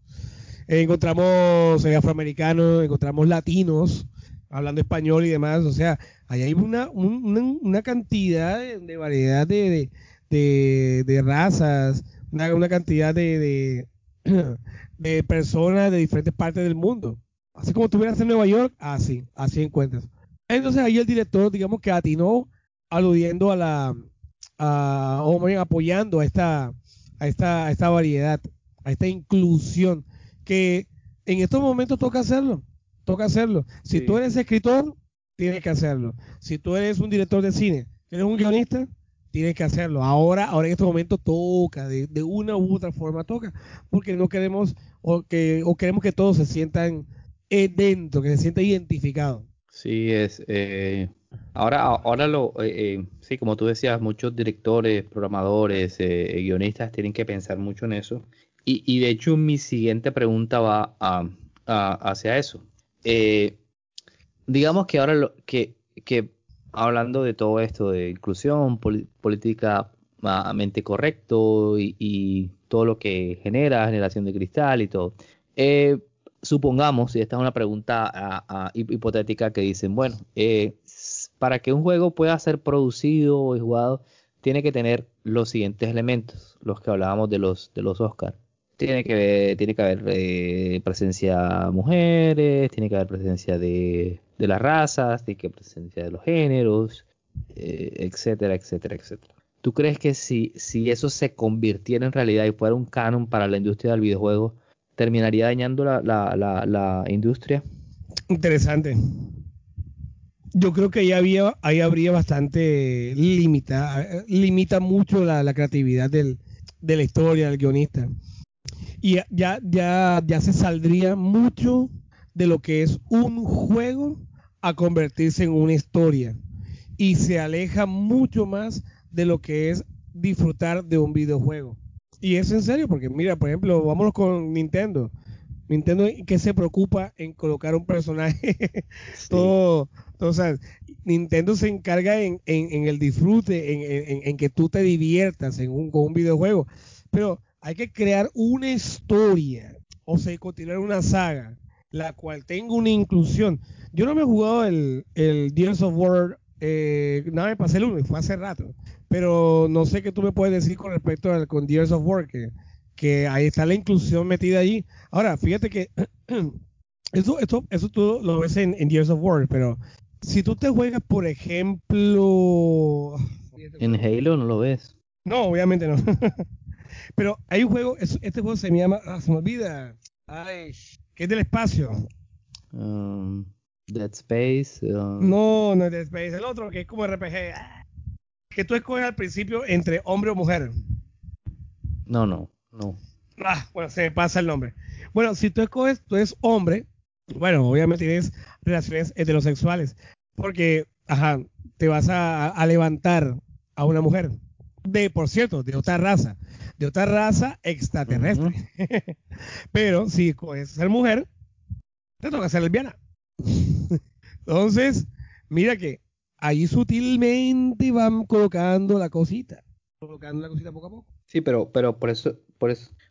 Eh, encontramos afroamericanos, encontramos latinos, hablando español y demás. O sea, ahí hay una, un- una, una cantidad de, de variedad de, de, de- razas, una, una cantidad de, [CLEARS THROAT] de, personas de diferentes partes del mundo. Así como estuvieras en Nueva York, así, así encuentras. Entonces ahí el director, digamos que atinó aludiendo a la, a, o apoyando a esta, a esta, a esta variedad, a esta inclusión, que en estos momentos toca hacerlo, toca hacerlo. Si Sí. tú eres escritor, tienes que hacerlo. Si tú eres un director de cine, eres un guionista, tienes que hacerlo. Ahora, ahora en estos momentos toca, de, de una u otra forma toca, porque no queremos o que o queremos que todos se sientan eh, dentro, que se sientan identificados. Sí, es. eh, ahora, ahora lo, eh, eh, sí, como tú decías, muchos directores, programadores, eh, guionistas tienen que pensar mucho en eso. Y, y de hecho, mi siguiente pregunta va a, a- hacia eso. Eh, digamos que ahora lo que, que hablando de todo esto de inclusión, poli- políticamente correcto y, y todo lo que genera, generación de cristal y todo. Eh, supongamos, y esta es una pregunta a- a- hip- hipotética que dicen, bueno, eh, para que un juego pueda ser producido y jugado, tiene que tener los siguientes elementos, los que hablábamos de los, de los Oscar. Tiene que, tiene que haber eh, presencia de mujeres, tiene que haber presencia de, de las razas, tiene que haber presencia de los géneros, eh, etcétera, etcétera, etcétera. ¿Tú crees que si, si eso se convirtiera en realidad y fuera un canon para la industria del videojuego, terminaría dañando la, la, la, la industria? Interesante. Yo creo que ahí, había, ahí habría bastante limita, limita mucho la, la creatividad del, de la historia, del guionista. Y ya, ya, ya se saldría mucho de lo que es un juego a convertirse en una historia y se aleja mucho más de lo que es disfrutar de un videojuego. Y es en serio, porque mira, por ejemplo, vámonos con Nintendo. Nintendo que se preocupa en colocar un personaje [LAUGHS] todo, todo, o sea, Nintendo se encarga en, en, el disfrute, en, en, que tú te diviertas en un, con un videojuego, pero hay que crear una historia, o sea, continuar una saga, la cual tenga una inclusión. Yo no me he jugado el, el Gears of War, eh, nada, me pasé el uno, fue hace rato, pero no sé qué tú me puedes decir con respecto al con Gears of War, que, que ahí está la inclusión metida allí. Ahora, fíjate que [CLEARS THROAT] eso, esto, eso tú lo ves en, en Gears of War, pero si tú te juegas, por ejemplo... En Halo no lo ves. No, obviamente no. [LAUGHS] pero hay un juego, este juego se me llama, ah, se me olvida, ay, que es del espacio. Um, Dead Space. Um, no, no es Dead Space, el otro que es como RPG. Ah que tú escoges al principio entre hombre o mujer. No, no, no. Ah, bueno, se me pasa el nombre. Bueno, si tú escoges, tú eres hombre, bueno, obviamente tienes relaciones heterosexuales, porque, ajá, te vas a, levantar a una mujer. De, por cierto, de otra raza, de otra raza extraterrestre. [LAUGHS] Pero si escoges ser mujer, te toca ser lesbiana. Entonces, mira que ahí sutilmente van colocando la cosita, colocando la cosita poco a poco. Sí, pero, pero por eso,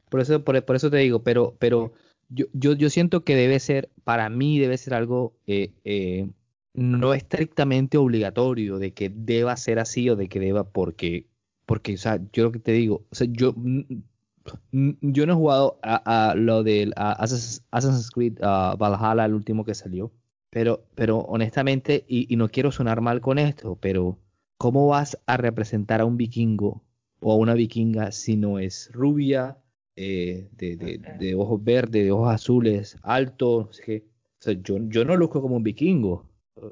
por eso, por eso, te digo, pero, pero yo, yo, siento que debe ser, para mí debe ser algo eh, eh, no estrictamente obligatorio de que deba ser así o de que deba porque, porque, o sea, yo lo que te digo, o yo, yo no he jugado a, lo del Assassin's Creed Valhalla, el último que salió. Pero, pero honestamente, y, no quiero sonar mal con esto, pero ¿cómo vas a representar a un vikingo o a una vikinga si no es rubia, eh, de, ojos verdes, de ojos azules, alto? yo, yo no luzco como un vikingo,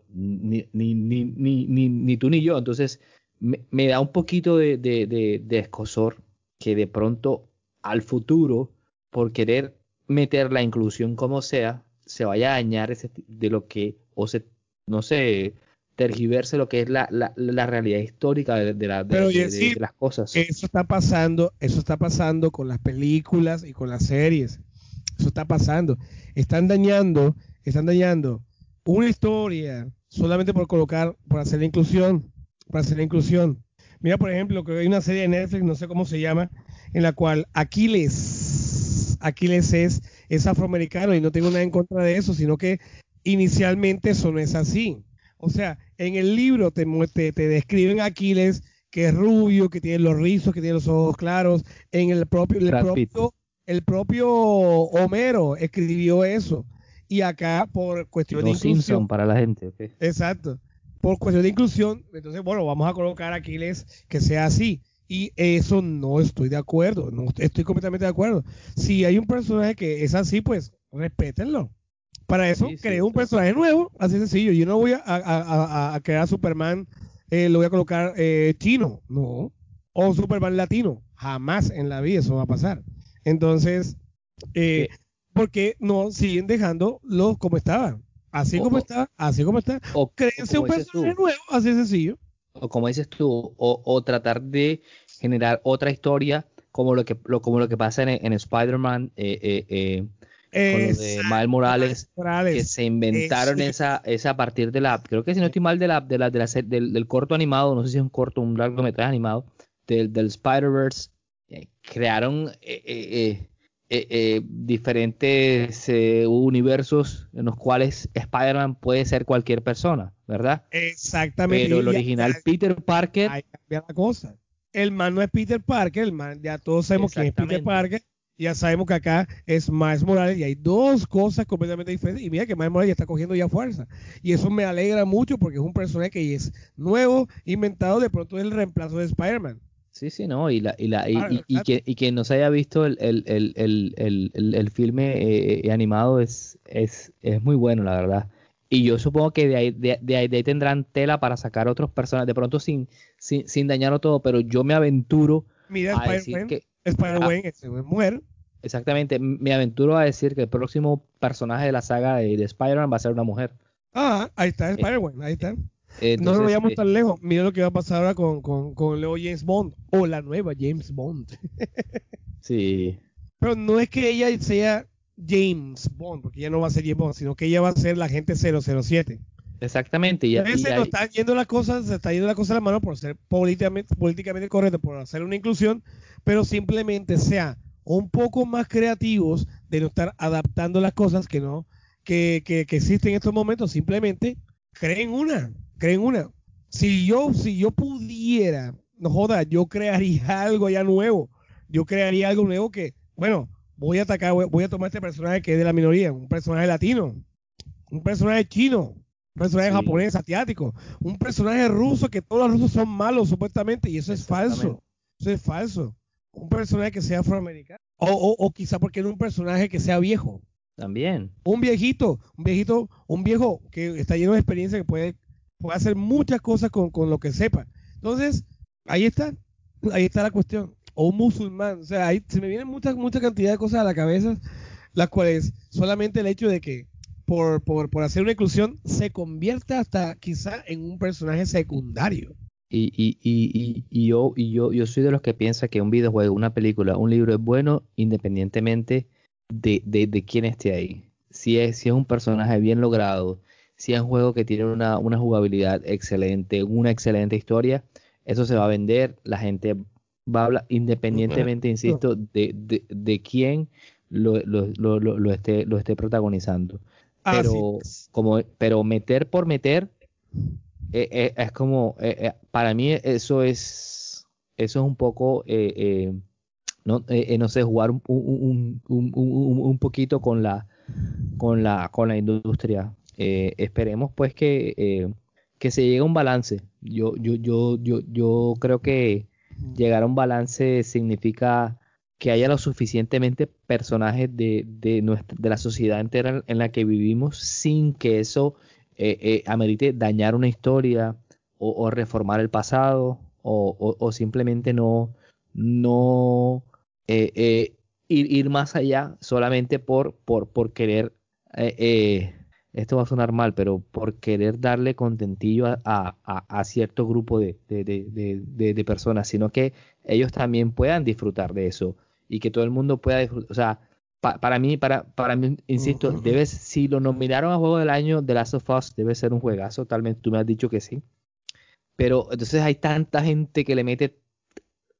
ni, ni, ni, ni, ni tú ni yo. Entonces, me, me da un poquito de, de escosor que de pronto al futuro, por querer meter la inclusión como sea, se vaya a dañar ese, de lo que, o se, no sé, tergiverse lo que es la, la, la realidad histórica de, de, la, de, las cosas. Eso está pasando, eso está pasando con las películas y con las series. Eso está pasando. Están dañando, están dañando una historia solamente por colocar, por hacer la inclusión, para hacer la inclusión. Mira, por ejemplo, que hay una serie de Netflix, no sé cómo se llama, en la cual Aquiles, Aquiles es es afroamericano y no tengo nada en contra de eso, sino que inicialmente eso no es así. O sea, en el libro te, te, te describen a Aquiles que es rubio, que tiene los rizos, que tiene los ojos claros. En el propio, el propio, el propio Homero escribió eso. Y acá, por cuestión de inclusión. para la gente. Exacto. Por cuestión de inclusión, entonces, bueno, vamos a colocar a Aquiles que sea así. Y eso no estoy de acuerdo, no estoy completamente de acuerdo. Si hay un personaje que es así, pues respétenlo. Para eso creo un personaje nuevo, así sencillo. Yo no voy a, crear a Superman, eh, lo voy a colocar eh, chino, no. O Superman latino, jamás en la vida eso va a pasar. Entonces, eh, ¿por qué no siguen dejándolo como estaba? Así como está, así como está. O, Créense un personaje nuevo, así sencillo o como dices tú, o, tratar de generar otra historia como lo que, lo, como lo que pasa en, Spider-Man eh, eh, eh, con lo de Miles Morales, que se inventaron esa, esa a partir de la, creo que si no estoy mal, de la, de la, de la del, del, corto animado, no sé si es un corto, un largometraje animado, del, del Spider-Verse, crearon diferentes universos en los cuales Spider-Man puede ser cualquier persona. ¿verdad? Exactamente. Pero el original Peter Parker. Ahí cambia la cosa. El man no es Peter Parker, el man, ya todos sabemos que es Peter Parker. Ya sabemos que acá es Miles Morales y hay dos cosas completamente diferentes. Y mira que Miles Morales ya está cogiendo ya fuerza. Y eso me alegra mucho porque es un personaje que es nuevo, inventado, de pronto es el reemplazo de Spider-Man. Sí, sí, no, y, la, y, la, y, y, que, y que no se haya visto el, el, el, el, el filme eh, eh, animado es, es, es muy bueno, la verdad. Y yo supongo que de ahí, de, ahí, tendrán tela para sacar otras personas, de pronto sin, sin, dañarlo todo, pero yo me aventuro Mira, a decir que... Spider-Man es mujer, Exactamente, me aventuro a decir que el próximo personaje de la saga de, de Spider-Man va a ser una mujer. Ah, ahí está Spider-Man, ahí está. Entonces, no nos vayamos eh, tan lejos. Mira lo que va a pasar ahora con, con, con el nuevo James Bond o la nueva James Bond. [LAUGHS] Sí, Pero no es que ella sea James Bond, porque ella no va a ser James Bond, sino que ella va a ser la agente 007. exactamente. Y, A veces y nos hay- están yendo las cosas, se está yendo la cosa a la mano por ser políticamente, políticamente correcto, por hacer una inclusión, pero simplemente sea un poco más creativos de no estar adaptando las cosas que no, que, que, que existen en estos momentos, simplemente creen una, creen una. Si yo, si yo pudiera, no joda, yo crearía [LAUGHS] algo ya nuevo, yo crearía algo nuevo que, bueno, voy a atacar, voy, voy a tomar este personaje que es de la minoría, un personaje latino, un personaje chino, un personaje Sí. japonés, asiático, un personaje ruso que todos los rusos son malos supuestamente y eso es falso. Eso es falso. Un personaje que sea afroamericano. O, o, o quizá porque no un personaje que sea viejo. también. Un viejito, un viejito, un viejo que está lleno de experiencia que puede, puede hacer muchas cosas con, con lo que sepa. Entonces, ahí está. Ahí está la cuestión. O un musulmán. O sea, ahí se me vienen mucha, mucha cantidad de cosas a la cabeza, las cuales solamente el hecho de que por, por, por hacer una inclusión se convierta hasta quizá en un personaje secundario. Y, y, y, y, y yo, y yo, yo soy de los que piensa que un videojuego, una película, un libro es bueno independientemente de, de, de quién esté ahí. Si es, si es un personaje bien logrado, si es un juego que tiene una, una jugabilidad excelente, una excelente historia, eso se va a vender, la gente va a hablar, independientemente, insisto, de, de, de quién lo, lo, lo, lo, esté, lo esté protagonizando. Pero, Así es. como, pero meter por meter, eh, eh, es como, eh, para mí eso es, eso es un poco, no, no sé, jugar un, un, un, un, un- un poquito con la, con la, con la industria. Esperemos pues que, que se llegue a un balance. Yo, yo, yo, yo, yo creo que llegar a un balance significa que haya lo suficientemente personajes de, de, nuestra, de la sociedad entera en la que vivimos sin que eso eh, eh, amerite dañar una historia o, reformar el pasado o, simplemente no, no eh, eh, ir, ir más allá solamente por, por, por querer, eh, esto va a sonar mal, pero por querer darle contentillo a, a- a- cierto grupo de- de- de- de personas, sino que ellos también puedan disfrutar de eso y que todo el mundo pueda disfrutar, o sea, pa- para mí, para, para mí, insisto, Ujú. debes, si lo nominaron a Juego del Año de Last of Us, debe ser un juegazo, talmente tú me has dicho que sí. Pero entonces hay tanta gente que le mete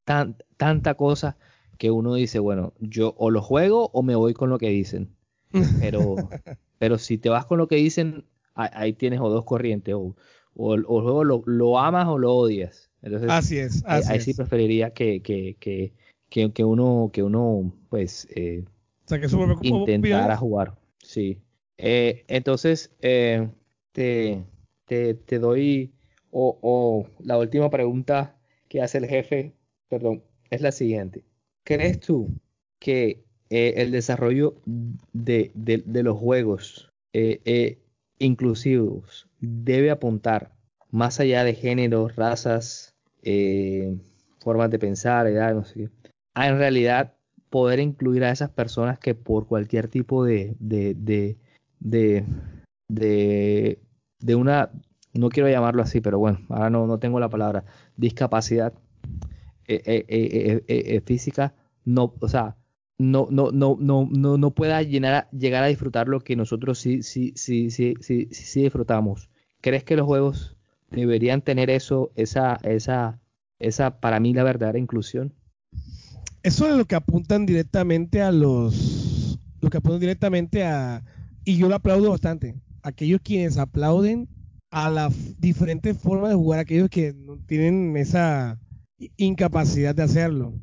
tan, tanta cosa que uno dice, bueno, yo o lo juego o me voy con lo que dicen. Pero, [LAUGHS] pero si te vas con lo que dicen, ahí, ahí tienes o dos corrientes, o, o, o el juego lo, lo amas o lo odias. Entonces, Así es, ahí, así ahí es. sí preferiría que, que, que, que, uno, que uno, pues, eh, sea, que intentara jugar. Sí. Eh, entonces, eh, te, te, te doy, o, o la última pregunta que hace el jefe, perdón, es la siguiente. ¿Crees tú que eh, el desarrollo de, de- de los juegos inclusivos debe apuntar más allá de géneros, razas, formas de pensar, edad, no sé qué, a en realidad poder incluir a esas personas que por cualquier tipo de, de, de, de, de, de una, no quiero llamarlo así, pero bueno, ahora no, no tengo la palabra, discapacidad eh, eh, eh, física, no, o sea, no, no, no, no, no, no pueda llenar llegar a disfrutar lo que nosotros sí, sí, sí, sí, sí, sí, sí disfrutamos. ¿Crees que los juegos deberían tener eso, esa, esa, esa, para mí, la verdadera inclusión? Eso es lo que apuntan directamente a los. Lo que apuntan directamente a. Y yo lo aplaudo bastante. Aquellos quienes aplauden a las diferentes formas de jugar, aquellos que no tienen esa incapacidad de hacerlo.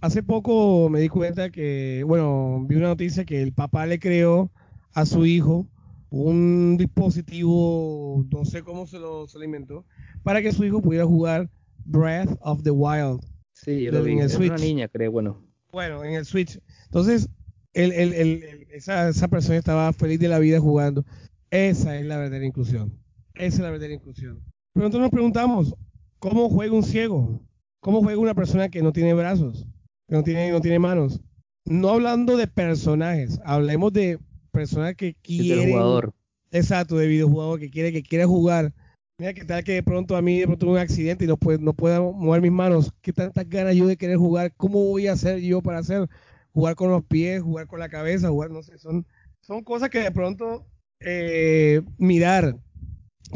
Hace poco me di cuenta que, bueno, vi una noticia que el papá le creó a su hijo un dispositivo, no sé cómo se lo, se lo inventó, para que su hijo pudiera jugar Breath of the Wild. Sí, yo lo Del- vi. en el Es una Switch. niña, creo, bueno. Bueno, en el Switch. Entonces, el, el- el- esa, esa persona estaba feliz de la vida jugando. Esa es la verdadera inclusión. Esa es la verdadera inclusión. Pero nosotros nos preguntamos, ¿cómo juega un ciego? ¿Cómo juega una persona que no tiene brazos? Que no tiene, no tiene manos. no hablando de personajes, hablemos de personas que quieren. jugador. Exacto, de videojugador que quiere, que quiere jugar. Mira, que tal que de pronto a mí de pronto un accidente y no puedo, no puedo mover mis manos. ¿Qué tantas ganas yo de querer jugar? ¿Cómo voy a hacer yo para hacer? Jugar con los pies, jugar con la cabeza, jugar, no sé, son, son cosas que de pronto eh, mirar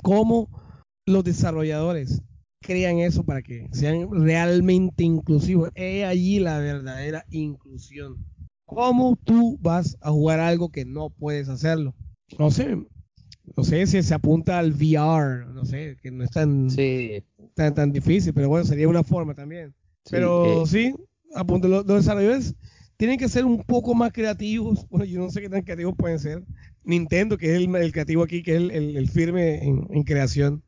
cómo los desarrolladores crean eso para que sean realmente inclusivos. Es allí la verdadera inclusión. ¿Cómo tú vas a jugar algo que no puedes hacerlo? No sé, no sé si se apunta al VR, no sé, que no es tan, tan, tan difícil, pero bueno, sería una forma también. pero eh, sí, apunta, los, desarrolladores tienen que ser un poco más creativos. [LAUGHS] Bueno, yo no sé qué tan creativos pueden ser. Nintendo, que es el, creativo aquí, que es el, firme en, creación.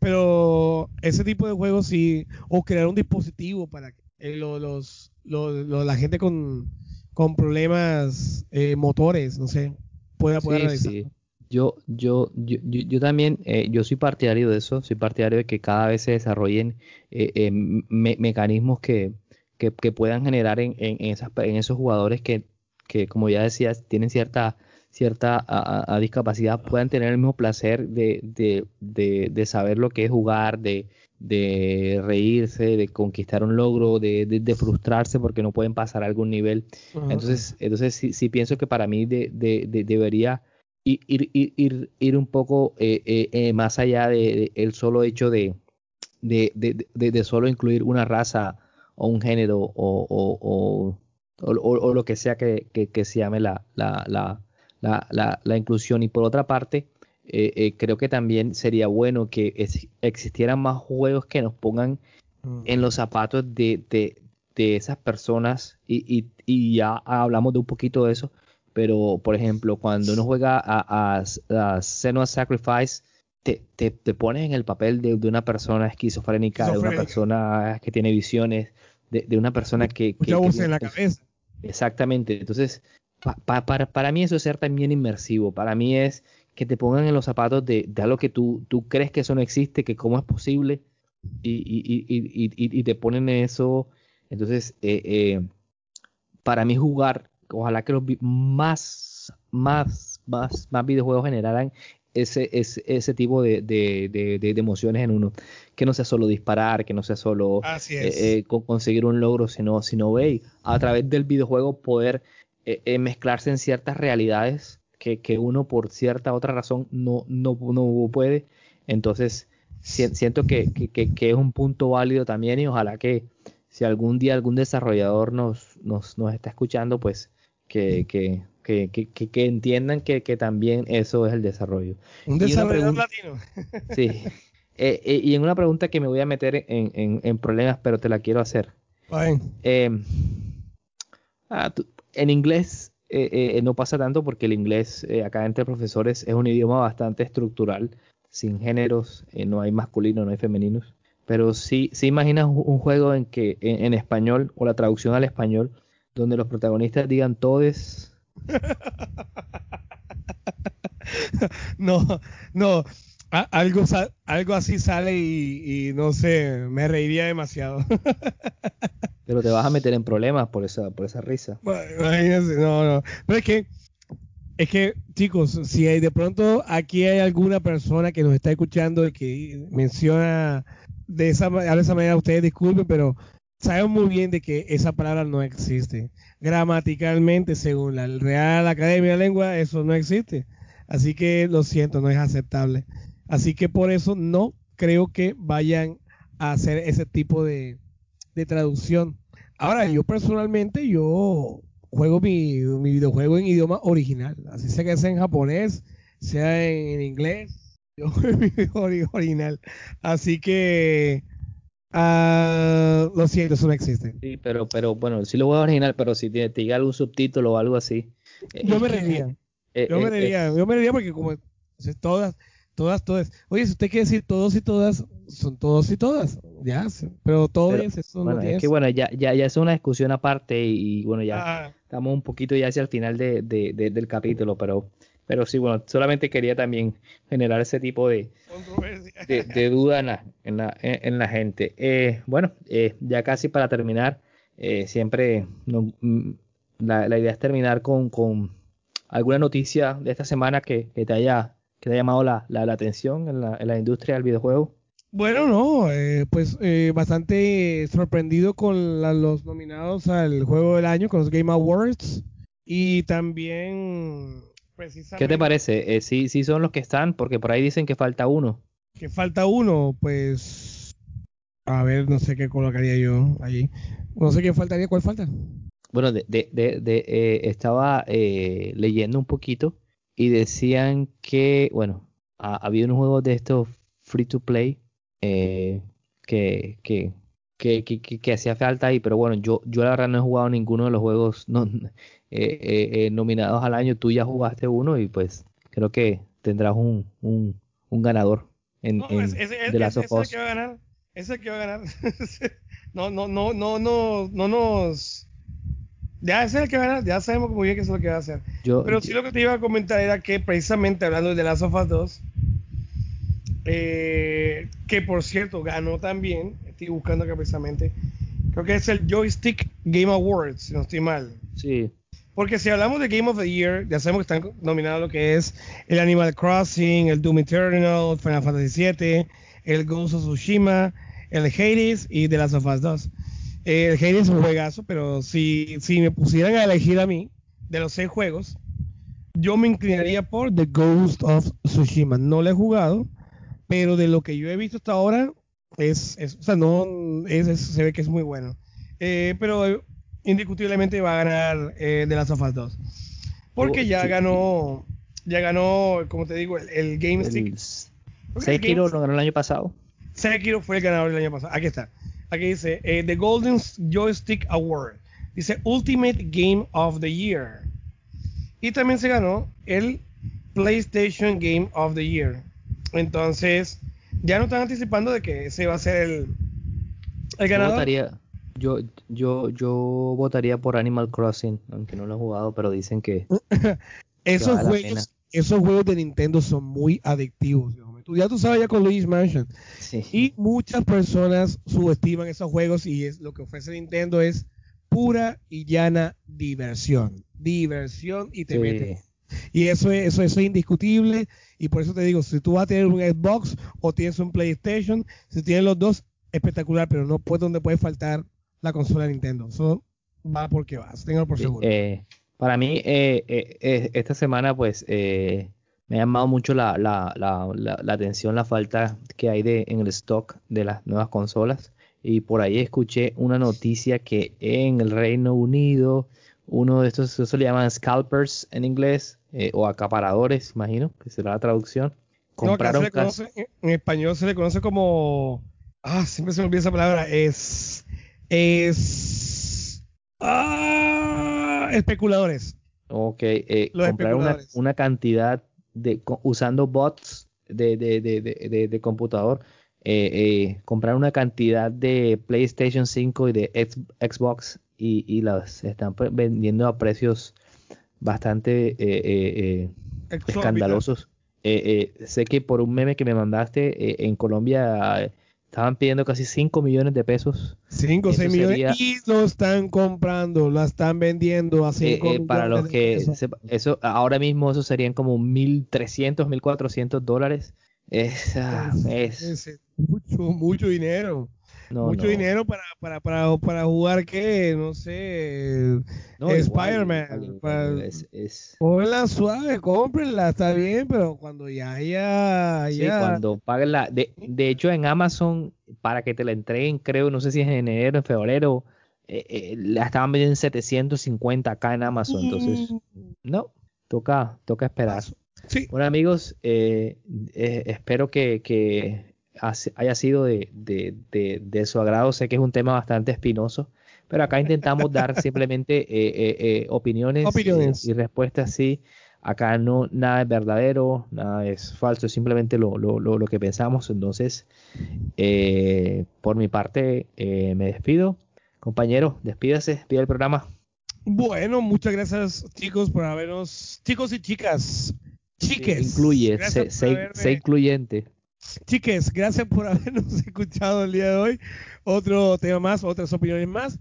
Pero ese tipo de juegos sí, o crear un dispositivo para que eh, los, la gente con, con problemas eh, motores, no sé, pueda poder realizar. Yo, yo, yo, yo, también, eh, yo soy partidario de eso, soy partidario de que cada vez se desarrollen eh, eh, mecanismos que, que, puedan generar en, en, esas, en esos jugadores que, que, como ya decías, tienen cierta, cierta a, discapacidad, puedan tener el mismo placer de, de, de, de saber lo que es jugar, de, de reírse, de conquistar un logro, de, de, frustrarse porque no pueden pasar a algún nivel. Entonces, entonces sí, sí, pienso que para mí de, debería ir, ir, ir, un poco eh, eh, eh, más allá de, el solo hecho de, de, solo incluir una raza o un género o, o, o, lo que sea que, que, se llame la, la, la, la, la inclusión. Y por otra parte, creo que también sería bueno que existieran más juegos que nos pongan mm. en los zapatos de, de, de esas personas y, y, y, ya hablamos de un poquito de eso, pero por ejemplo, cuando uno juega a, a, a Sacrifice, te, te, te, pones en el papel de, de una persona esquizofrénica, de una persona que tiene visiones, de, de una persona que... que, que en la cabeza. Exactamente, entonces para, para mí eso es ser también inmersivo, para mí es que te pongan en los zapatos de, de algo que tú, tú crees que eso no existe, que cómo es posible, y, y, y, y te ponen eso. Entonces, eh, eh, para mí jugar ojalá que los más, más, más, más videojuegos generaran ese, ese, ese tipo de, de, de, emociones en uno. Que no sea solo disparar, que no sea solo eh, eh, conseguir un logro, sino, sino ve, a través del videojuego poder eh, mezclarse en ciertas realidades que, que, uno por cierta otra razón no, no, no puede. Entonces, siento que, que, que, es un punto válido también y ojalá que si algún día algún desarrollador nos, nos, nos está escuchando, pues que, que, que, que, entiendan que, también eso es el desarrollo. Un desarrollador latino. [LAUGHS] sí. Eh, eh, y en una pregunta que me voy a meter en, en, problemas, pero te la quiero hacer. Eh, ah, en inglés no pasa tanto porque el inglés acá entre profesores es un idioma bastante estructural, sin géneros, no hay masculino, no hay femeninos. Pero sí, sí imaginas un, juego en que en español o la traducción al español donde los protagonistas digan todes. no, no, algo, algo así sale y, no sé, me reiría demasiado. Pero te vas a meter en problemas por esa, por esa risa. no, no. Pero es que, es que, chicos, si hay de pronto aquí hay alguna persona que nos está escuchando y que menciona de esa, de esa manera, ustedes disculpen, pero sabemos muy bien de que esa palabra no existe. Gramaticalmente, según la Real Academia de Lengua, eso no existe. Así que lo siento, no es aceptable. Así que por eso no creo que vayan a hacer ese tipo de, traducción. Ahora, yo personalmente, yo juego mi, videojuego en idioma original. Así sea que sea en japonés, sea en, inglés, yo juego [LAUGHS] mi videojuego original. Así que Uh, lo siento, eso no existe. Sí, pero, pero bueno, sí lo voy a original, pero si te, te llega algún subtítulo o algo así. Eh, yo me reiría. Eh, yo me eh, reiría, yo me reiría porque como todas, todas, todas. Oye, si usted quiere decir todos y todas, son todos y todas, ya, pero todos eso bueno, Es que bueno, ya, ya, ya es una discusión aparte y, bueno, ya ah. estamos un poquito ya hacia el final de, de, del capítulo, pero pero sí, bueno, solamente quería también generar ese tipo de, de, duda en la, en la, en la gente. Eh, bueno, eh, ya casi para terminar, eh, siempre mm, la, idea es terminar con, con, alguna noticia de esta semana que, te haya que te haya llamado la, la, atención en la, en la, industria del videojuego. Bueno, no, eh, pues eh, bastante sorprendido con los nominados al juego del año, con los Game Awards. Y también, precisamente. ¿Qué te parece? Eh, sí, sí son los que están, porque por ahí dicen que falta uno. Que falta uno, pues. A ver, no sé qué colocaría yo allí. No sé qué faltaría, ¿cuál falta? Bueno, de, de, de, eh, estaba eh, leyendo un poquito y decían que, bueno, había unos juegos de estos free to play eh, que, que, que, que, hacía falta ahí, pero bueno, yo, yo la verdad no he jugado ninguno de los juegos [LAUGHS] no, nominados al año. Tú ya jugaste uno y pues creo que tendrás un, un, un ganador en, no, en de la Ese que va a ganar. Ese que va a ganar. [LAUGHS] no, no, no, no, no, no nos ya es el que va a, ya sabemos muy bien que es lo que va a hacer. Pero sí lo que te iba a comentar era que precisamente hablando de Last of Us 2, eh, que por cierto ganó también, estoy buscando acá precisamente, creo que es el Joystick Game Awards, si no estoy mal. Sí. Porque si hablamos de Game of the Year, ya sabemos que están nominados lo que es el Animal Crossing, el Doom Eternal, Final Fantasy VII, el Ghost of Tsushima, el Hades y The Last of Us 2. El Hades es un juegazo, pero si, si me pusieran a elegir a mí, de los seis juegos, yo me inclinaría por The Ghost of Tsushima. No lo he jugado, pero de lo que yo he visto hasta ahora, es, o sea, no, es, se ve que es muy bueno. Eh, pero indiscutiblemente va a ganar eh, The Last of Us 2. Porque ya ganó, ya ganó, como te digo, el, Game Stick. Sekiro lo ganó el año pasado. Sekiro fue el ganador del año pasado. Aquí está. Aquí dice eh, The Golden Joystick Award. Dice Ultimate Game of the Year. Y también se ganó el PlayStation Game of the Year. Entonces, ya no están anticipando de que ese va a ser el, el ganador. Yo votaría, yo, yo, yo votaría por Animal Crossing, aunque no lo he jugado, pero dicen que. [LAUGHS] esos, juegos, esos juegos de Nintendo son muy adictivos ya tú sabes ya con Luis Mansion. Y muchas personas subestiman esos juegos y es lo que ofrece Nintendo es pura y llana diversión. Diversión y te metes. Y eso es, eso, eso es indiscutible. Y por eso te digo, si tú vas a tener un Xbox o tienes un PlayStation, si tienes los dos, espectacular, pero no puede donde puede faltar la consola de Nintendo. Eso va porque vas, tengo por seguro. Eh, para mí, eh, eh, esta semana, pues, me ha llamado mucho la, la, la, la, atención la falta que hay de, en el stock de las nuevas consolas. Y por ahí escuché una noticia que en el Reino Unido, uno de estos, eso le llaman scalpers en inglés, eh, o acaparadores, imagino, que será la traducción. Compraron en español se le conoce como. Ah, siempre se me olvida esa palabra. Es. Es. Ah, especuladores. Ok, eh, compraron una, una, cantidad de, usando bots de, de, de, de computador, eh, eh, comprar una cantidad de PlayStation 5 y de Xbox y, y las están vendiendo a precios bastante eh, escandalosos. sé que por un meme que me mandaste en Colombia Estaban pidiendo casi 5 millones de pesos. 5 o 6 millones y lo están comprando, la están vendiendo a 5 eh, eh, Para los que eso ahora mismo eso serían como 1.300, 1.400 dólares. Es, ah, es, mucho, mucho dinero. Mucho dinero para, para, para, para jugar, ¿qué? No sé. Spider-Man. Es, suave, cómprenla, está bien, pero cuando ya haya. Sí, cuando paguen la. De, de, hecho, en Amazon, para que te la entreguen, creo, no sé si es en enero, en febrero, eh, eh, la estaban vendiendo en 750 acá en Amazon. Entonces, mm. no, toca, toca esperar. Sí. Bueno, amigos, eh, espero que, que haya sido de, de, su agrado. Sé que es un tema bastante espinoso, pero acá intentamos dar [LAUGHS] simplemente eh, eh, eh, opiniones, Y, respuestas sí. Acá no nada es verdadero, nada es falso, es simplemente lo, lo, lo, que pensamos. Entonces, por mi parte, me despido. Compañero, despídase, despide el programa. Bueno, muchas gracias chicos por habernos, chicos y chicas, chiques. incluye, sé incluyente. Chiques, gracias por [LAUGHS] habernos escuchado el día de hoy. Otro tema más, otras opiniones más.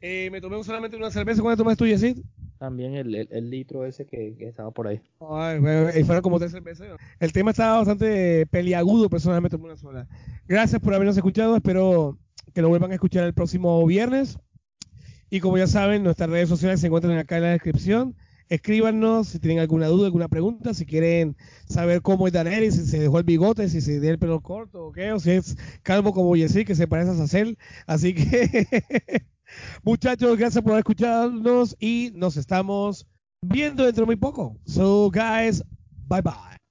Eh, me tomé solamente una cerveza. ¿Cuánto tomaste tú, Yesid? También el, el, el litro ese que, que estaba por ahí. Ay, bueno, y fueron como tres cervezas. El tema estaba bastante peliagudo, personalmente tomé una sola. Gracias por habernos escuchado. Espero que lo vuelvan a escuchar el próximo viernes. Y como ya saben, nuestras redes sociales se encuentran acá en la descripción. Escríbanos si tienen alguna duda, alguna pregunta, si quieren saber cómo es Daenerys, si se dejó el bigote, si se dio el pelo corto o qué, o si es calvo como Jessy, que se parece a Sacel. Así que, [LAUGHS] muchachos, gracias por escucharnos y nos estamos viendo dentro de muy poco. So, guys, bye bye.